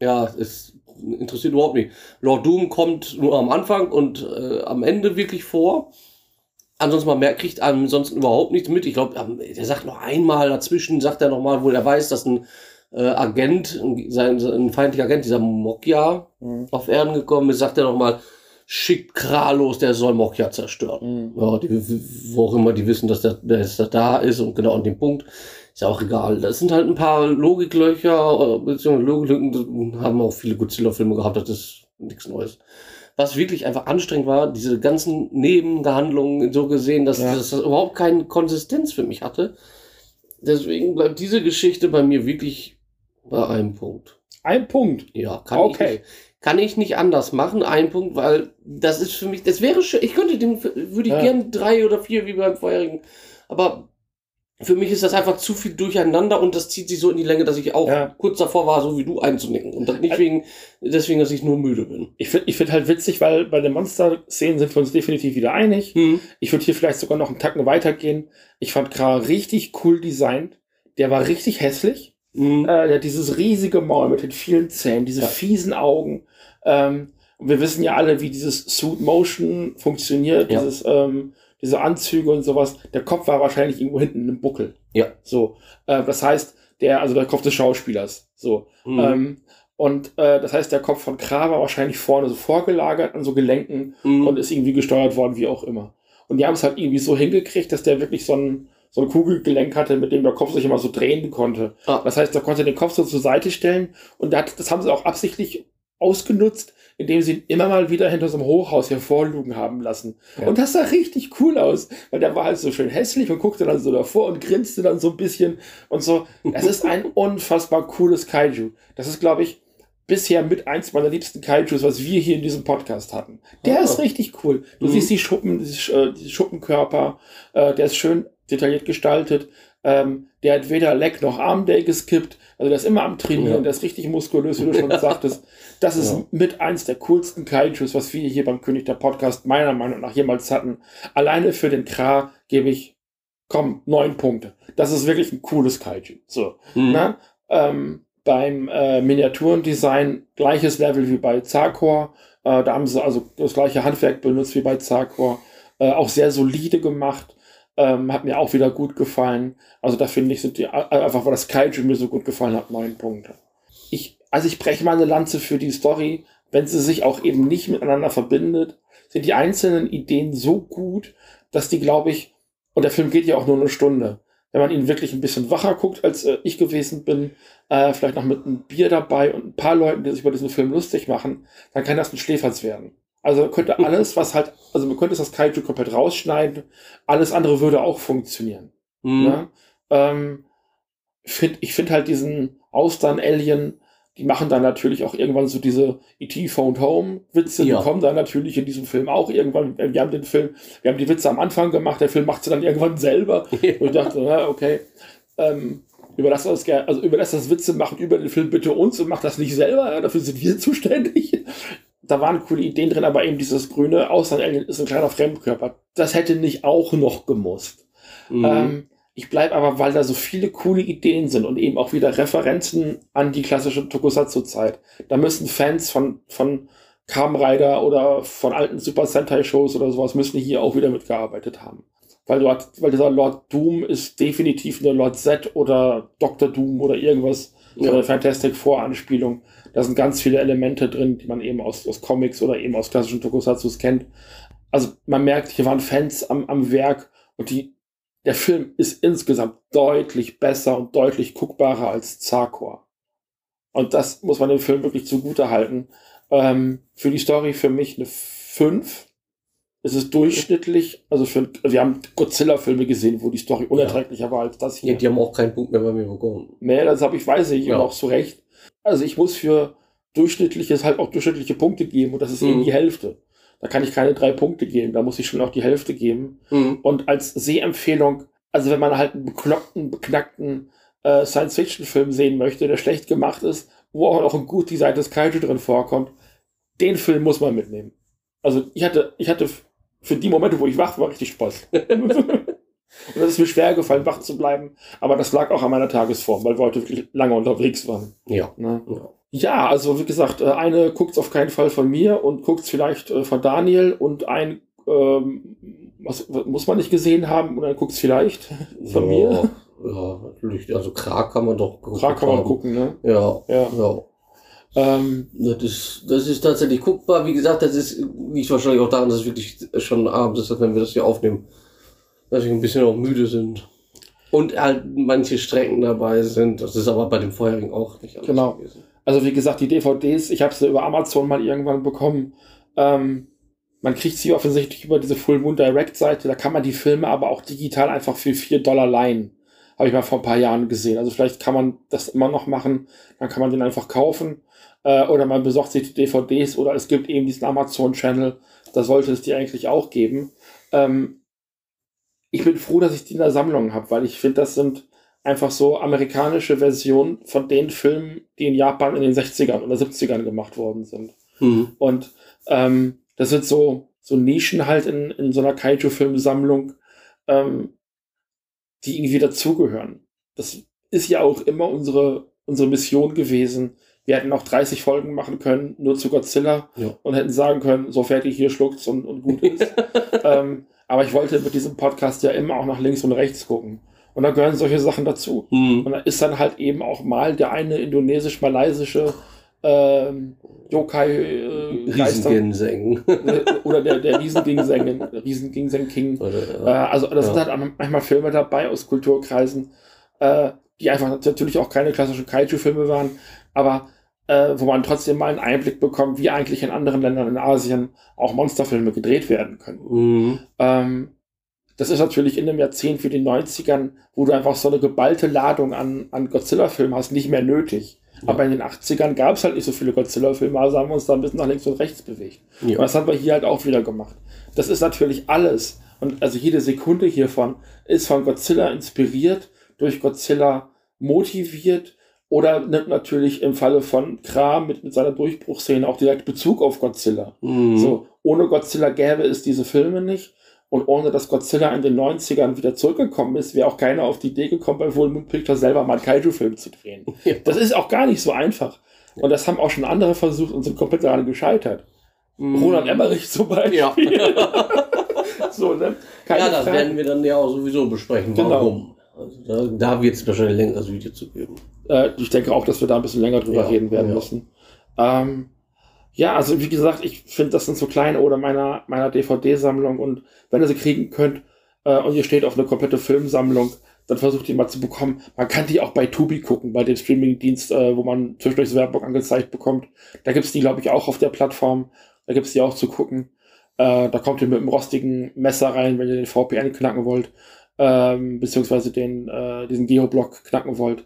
Ja, es interessiert überhaupt nicht. Lord Doom kommt nur am Anfang und äh, am Ende wirklich vor. Ansonsten man merkt, kriegt ansonsten überhaupt nichts mit. Ich glaube, der sagt noch einmal dazwischen, sagt er noch mal, wo er weiß, dass ein äh, Agent, ein, sein, ein feindlicher Agent, dieser Mokja, Mhm. auf Erden gekommen ist, sagt er noch mal, schickt Kralos, der soll Mokja zerstören. Mhm. Ja, die, wo auch immer die wissen, dass der, dass der da ist und genau an dem Punkt. Ist ja auch egal. Das sind halt ein paar Logiklöcher, äh, beziehungsweise Logiklücken, haben auch viele Godzilla-Filme gehabt, das ist nichts Neues. Was wirklich einfach anstrengend war, diese ganzen Nebengehandlungen so gesehen, dass Ja. das überhaupt keine Konsistenz für mich hatte. Deswegen bleibt diese Geschichte bei mir wirklich bei einem Punkt. Ein Punkt. Ja, kann Okay. ich nicht, kann ich nicht anders machen. Ein Punkt, weil das ist für mich, das wäre schön. Ich könnte dem, würde ich Ja. gern drei oder vier wie beim vorherigen. Aber für mich ist das einfach zu viel durcheinander und das zieht sich so in die Länge, dass ich auch Ja. kurz davor war, so wie du einzunicken. Und das nicht wegen, deswegen, dass ich nur müde bin. Ich finde ich find halt witzig, weil bei den Monster-Szenen sind wir uns definitiv wieder einig. Hm. Ich würde hier vielleicht sogar noch einen Tacken weitergehen. Ich fand Kra richtig cool designt. Der war richtig hässlich. Mhm. Äh, der hat dieses riesige Maul mit den vielen Zähnen, diese Ja. fiesen Augen. Ähm, und wir wissen ja alle, wie dieses Suit Motion funktioniert, Ja. dieses, ähm, diese Anzüge und sowas. Der Kopf war wahrscheinlich irgendwo hinten im Buckel. Ja. So. Äh, das heißt, der, also der Kopf des Schauspielers. So. Mhm. Ähm, und äh, das heißt, der Kopf von Kra war wahrscheinlich vorne so vorgelagert an so Gelenken Mhm. und ist irgendwie gesteuert worden, wie auch immer. Und die haben es halt irgendwie so hingekriegt, dass der wirklich so ein, so ein Kugelgelenk hatte, mit dem der Kopf sich immer so drehen konnte. Ah. Das heißt, er konnte den Kopf so zur Seite stellen und das, das haben sie auch absichtlich ausgenutzt, indem sie ihn immer mal wieder hinter so einem Hochhaus hervorlugen haben lassen. Ja. Und das sah richtig cool aus, weil der war halt so schön hässlich und guckte dann so davor und grinste dann so ein bisschen und so. Es ist ein unfassbar cooles Kaiju. Das ist, glaube ich, bisher mit eins meiner liebsten Kaijus, was wir hier in diesem Podcast hatten. Der Ah. ist richtig cool. Du Mhm. siehst die Schuppen, die, äh, die Schuppenkörper, äh, der ist schön detailliert gestaltet. Ähm, der hat weder Leck noch Armday geskippt. Also der ist immer am Trainieren, Ja. der ist richtig muskulös, wie du schon sagtest. Das ist Ja. mit eins der coolsten Kaijus, was wir hier beim König der Podcast meiner Meinung nach jemals hatten. Alleine für den Kra gebe ich, komm, neun Punkte. Das ist wirklich ein cooles Kaiju. So. Mhm. Na? Ähm, beim äh, Miniaturendesign gleiches Level wie bei Zarkor. Äh, da haben sie also das gleiche Handwerk benutzt wie bei Zarkor. Äh, auch sehr solide gemacht. Ähm, hat mir auch wieder gut gefallen. Also da finde ich, sind die einfach, weil das Kaiju mir so gut gefallen hat, neun Punkte. Ich, also ich breche meine Lanze für die Story, wenn sie sich auch eben nicht miteinander verbindet, sind die einzelnen Ideen so gut, dass die, glaube ich, und der Film geht ja auch nur eine Stunde, wenn man ihn wirklich ein bisschen wacher guckt, als äh, ich gewesen bin, äh, vielleicht noch mit einem Bier dabei und ein paar Leuten, die sich über diesen Film lustig machen, dann kann das ein Schläferz werden. Also man könnte alles, was halt, also man könnte das Kaiju komplett rausschneiden, alles andere würde auch funktionieren. Mhm. Ne? Ähm, find, ich finde halt diesen Austern-Alien, die machen dann natürlich auch irgendwann so diese E.T. Phoned Home-Witze, Ja. die kommen dann natürlich in diesem Film auch irgendwann. Wir haben den Film, wir haben die Witze am Anfang gemacht, der Film macht sie dann irgendwann selber. Und ich dachte, na, okay, ähm, überlass das also überlass das Witze machen über den Film bitte uns und mach das nicht selber, ja, dafür sind wir zuständig. Da waren coole Ideen drin, aber eben dieses grüne Austern-Alien ist ein kleiner Fremdkörper. Das hätte nicht auch noch gemusst. Mhm. Ähm, ich bleibe aber, weil da so viele coole Ideen sind und eben auch wieder Referenzen an die klassische Tokusatsu-Zeit. Da müssen Fans von, von Kamen Rider oder von alten Super Sentai-Shows oder sowas müssen hier auch wieder mitgearbeitet haben. Weil, dort, weil dieser Lord Doom ist definitiv eine Lord Z oder Dr. Doom oder irgendwas, Ja. eine Fantastic Four-Anspielung. Da sind ganz viele Elemente drin, die man eben aus, aus Comics oder eben aus klassischen Tokusatsus kennt. Also man merkt, hier waren Fans am, am Werk und die, der Film ist insgesamt deutlich besser und deutlich guckbarer als Zarkor. Und das muss man dem Film wirklich zugute halten. Ähm, für die Story für mich eine 5. Es ist durchschnittlich, also für, wir haben Godzilla-Filme gesehen, wo die Story unerträglicher war als das hier. Ja, die haben auch keinen Punkt mehr bei mir bekommen. Nee, das habe ich, weiß ich, Ja. und auch zu Recht. Also ich muss für durchschnittliches halt auch durchschnittliche Punkte geben und das ist eben Mhm. die Hälfte. Da kann ich keine drei Punkte geben, da muss ich schon auch die Hälfte geben. Mhm. Und als Sehempfehlung, also wenn man halt einen bekloppten, beknackten äh, Science-Fiction-Film sehen möchte, der schlecht gemacht ist, wo auch noch ein gut designtes Kaiju drin vorkommt, den Film muss man mitnehmen. Also ich hatte, ich hatte für die Momente, wo ich wach war, richtig Spaß. Und es ist mir schwer gefallen, wach zu bleiben, aber das lag auch an meiner Tagesform, weil wir heute wirklich lange unterwegs waren. Ja. Ne? Ja. Ja, also wie gesagt, äh, eine guckt's auf keinen Fall von mir und guckt's vielleicht äh, von Daniel und ein ähm, was, muss man nicht gesehen haben und dann guckt's vielleicht von ja, mir. Ja, natürlich. Also Krag kann man doch gucken. Klar kann man gucken, ne? Ja, Ja. ja. Ähm, Das ist, das ist tatsächlich guckbar. Wie gesagt, das ist, liegt wahrscheinlich auch daran, dass es wirklich schon abends ist, wenn wir das hier aufnehmen. Dass wir ein bisschen auch müde sind. Und halt manche Strecken dabei sind. Das ist aber bei dem vorherigen auch nicht alles Genau. gewesen. also wie gesagt, die DVDs, ich habe sie über Amazon mal irgendwann bekommen. Ähm, man kriegt sie offensichtlich über diese Full Moon Direct Seite. Da kann man die Filme aber auch digital einfach für 4 Dollar leihen. Habe ich mal vor ein paar Jahren gesehen. Also vielleicht kann man das immer noch machen. Dann kann man den einfach kaufen. Äh, oder man besorgt sich die DVDs oder es gibt eben diesen Amazon-Channel. Da sollte es die eigentlich auch geben. Ähm, ich bin froh, dass ich die in der Sammlung habe, weil ich finde, das sind einfach so amerikanische Versionen von den Filmen, die in Japan in den 60ern oder 70ern gemacht worden sind. Hm. Und ähm, das sind so, so Nischen halt in, in so einer Kaiju-Filmsammlung, ähm, die irgendwie dazugehören. Das ist ja auch immer unsere, unsere Mission gewesen. Wir hätten auch 30 Folgen machen können, nur zu Godzilla Ja. und hätten sagen können, so fertig hier schluckt's und, und gut ist. ähm, aber ich wollte mit diesem Podcast ja immer auch nach links und rechts gucken. Und da gehören solche Sachen dazu. Hm. Und da ist dann halt eben auch mal der eine indonesisch-malaysische ähm, Yokai äh, Riesenginseng. oder der, der Riesengingseng, Riesengingseng King. Äh, also das Ja. sind halt manchmal Filme dabei aus Kulturkreisen, äh, die einfach natürlich auch keine klassischen Kaiju-Filme waren, aber äh, wo man trotzdem mal einen Einblick bekommt, wie eigentlich in anderen Ländern in Asien auch Monsterfilme gedreht werden können. Mhm. Ähm, das ist natürlich in dem Jahrzehnt wie den 90ern, wo du einfach so eine geballte Ladung an, an Godzilla-Filmen hast, nicht mehr nötig. Aber in den 80ern gab es halt nicht so viele Godzilla-Filme, also haben wir uns da ein bisschen nach links und rechts bewegt. Ja. Und das haben wir hier halt auch wieder gemacht. Das ist natürlich alles. Und also jede Sekunde hiervon ist von Godzilla inspiriert, durch Godzilla motiviert oder nimmt natürlich im Falle von Kram mit, mit seiner Durchbruchsszene auch direkt Bezug auf Godzilla. Mhm. So, ohne Godzilla gäbe es diese Filme nicht. Und ohne dass Godzilla in den 90ern wieder zurückgekommen ist, wäre auch keiner auf die Idee gekommen, bei Full Moon Picture selber mal einen Kaiju-Film zu drehen. Das ist auch gar nicht so einfach. Und das haben auch schon andere versucht und sind komplett daran gescheitert. Mhm. Roland Emmerich zum Beispiel. Ja. so, ne? Keine ja, das Frage. werden wir dann ja auch sowieso besprechen. Genau. Warum? Also da, da wird es wahrscheinlich ein längeres Video zu geben. Äh, ich denke auch, dass wir da ein bisschen länger drüber Ja, reden werden ja. müssen. Ähm, ja, also wie gesagt, ich finde, das sind so kleine oder meiner, meiner DVD-Sammlung und wenn ihr sie kriegen könnt äh, und ihr steht auf eine komplette Filmsammlung, dann versucht die mal zu bekommen. Man kann die auch bei Tubi gucken, bei dem Streaming-Dienst, äh, wo man zwischendurch Werbung angezeigt bekommt. Da gibt's die, glaube ich, auch auf der Plattform. Da gibt's die auch zu gucken. Äh, da kommt ihr mit einem rostigen Messer rein, wenn ihr den VPN knacken wollt, ähm, beziehungsweise den, äh, diesen Geoblock knacken wollt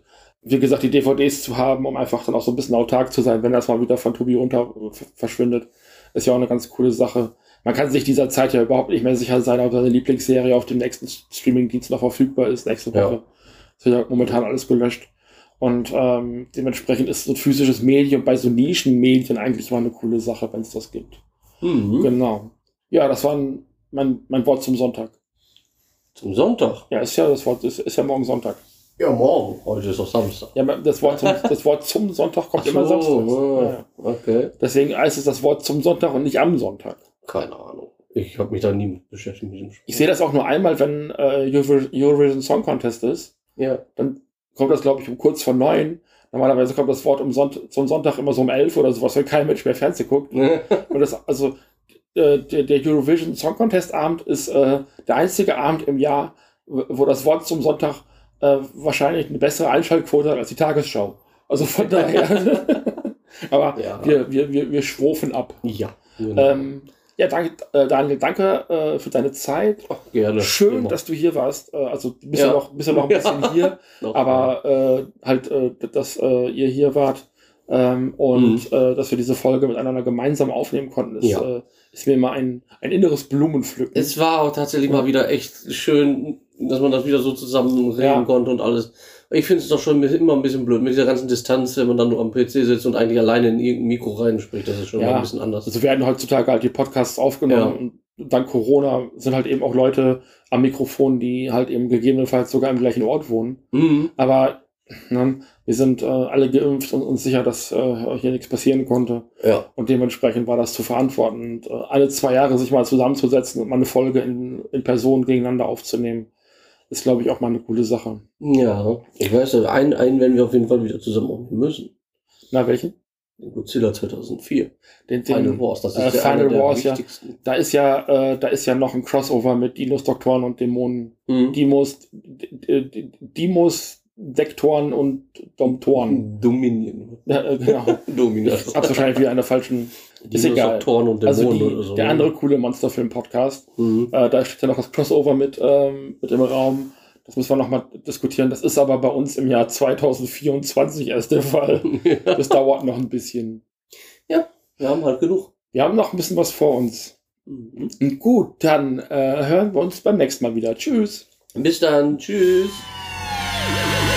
wie gesagt, die DVDs zu haben, um einfach dann auch so ein bisschen autark zu sein, wenn das mal wieder von Tubi runter verschwindet, ist ja auch eine ganz coole Sache. Man kann sich dieser Zeit ja überhaupt nicht mehr sicher sein, ob seine Lieblingsserie auf dem nächsten Streamingdienst noch verfügbar ist, nächste Ja. Woche. Es wird ja momentan alles gelöscht. Und ähm, dementsprechend ist so ein physisches Medium bei so Nischenmedien eigentlich mal eine coole Sache, wenn es das gibt. Mhm. Genau. Ja, das war ein, mein, mein Wort zum Sonntag. Zum Sonntag? Ja, ist ja das Wort, ist, ist ja morgen Sonntag. Ja, morgen. Heute ist doch Samstag. Ja, das Wort zum, das Wort zum Sonntag kommt Ach immer so, samstags. ah, Ja, ja. Okay. Deswegen heißt es das Wort zum Sonntag und nicht am Sonntag. Keine Ahnung. Ich habe mich da nie mit beschäftigt mit diesem Spiel. Ich sehe das auch nur einmal, wenn äh, Euro- Eurovision Song Contest ist. Ja. Dann kommt das, glaube ich, um kurz vor neun. Normalerweise kommt das Wort um Sonnt zum Sonntag immer so um elf oder sowas, wenn kein Mensch mehr Fernsehen guckt. Und das, also, äh, der, der Eurovision Song Contest Abend ist äh, der einzige Abend im Jahr, wo das Wort zum Sonntag äh, wahrscheinlich eine bessere Einschaltquote hat als die Tagesschau. Also von daher. Aber Ja. wir, wir, wir, wir schwofen ab. Ja. Genau. Ähm, ja, danke, äh, Daniel, danke äh, für deine Zeit. Gerne. Schön, Immer. dass du hier warst. Äh, also du bist ja, Ja. noch, bist ja noch ein bisschen Ja. hier, aber äh, halt, äh, dass ihr hier wart ähm, und äh, dass wir diese Folge miteinander gemeinsam aufnehmen konnten, ist, Mhm. Ja. Ist mir immer ein, ein inneres Blumenpflücken. Es war auch tatsächlich mal wieder echt schön, dass man das wieder so zusammen reden Ja. konnte und alles. Ich finde es doch schon immer ein bisschen blöd mit dieser ganzen Distanz, wenn man dann nur am PC sitzt und eigentlich alleine in irgendein Mikro reinspricht. Das ist schon mal ein bisschen anders. Also werden heutzutage halt die Podcasts aufgenommen und dank Corona sind halt eben auch Leute am Mikrofon, die halt eben gegebenenfalls sogar im gleichen Ort wohnen. Mhm. Aber wir sind äh, alle geimpft und uns sicher, dass äh, hier nichts passieren konnte. Ja. Und dementsprechend war das zu verantworten. Und, äh, alle zwei Jahre sich mal zusammenzusetzen und mal eine Folge in, in Person gegeneinander aufzunehmen, ist, glaube ich, auch mal eine coole Sache. Ja, ich weiß, einen, einen werden wir auf jeden Fall wieder zusammen aufnehmen müssen. Na, welchen? Den Godzilla 2004. Den, den Final Wars, das ist äh, der, Final einer der Wars, ja. Da ist ja, äh, da ist ja noch ein Crossover mit Dinos, Doktoren und Dämonen. Mhm. Dimos, Dimos, Dektoren und Domptoren. Dominion. Ja, äh, genau. Dominion. Ich hab's wahrscheinlich wieder an der falschen. Ist egal. Und also Dämonen die, oder so. der andere coole Monsterfilm-Podcast. Mhm. Äh, da steht ja noch das Crossover mit, ähm, mit im Raum. Das müssen wir nochmal diskutieren. Das ist aber bei uns im Jahr 2024 erst der Fall. Das dauert noch ein bisschen. Ja, wir haben halt genug. Wir haben noch ein bisschen was vor uns. Mhm. Gut, dann äh, hören wir uns beim nächsten Mal wieder. Tschüss. Bis dann. Tschüss. Yeah.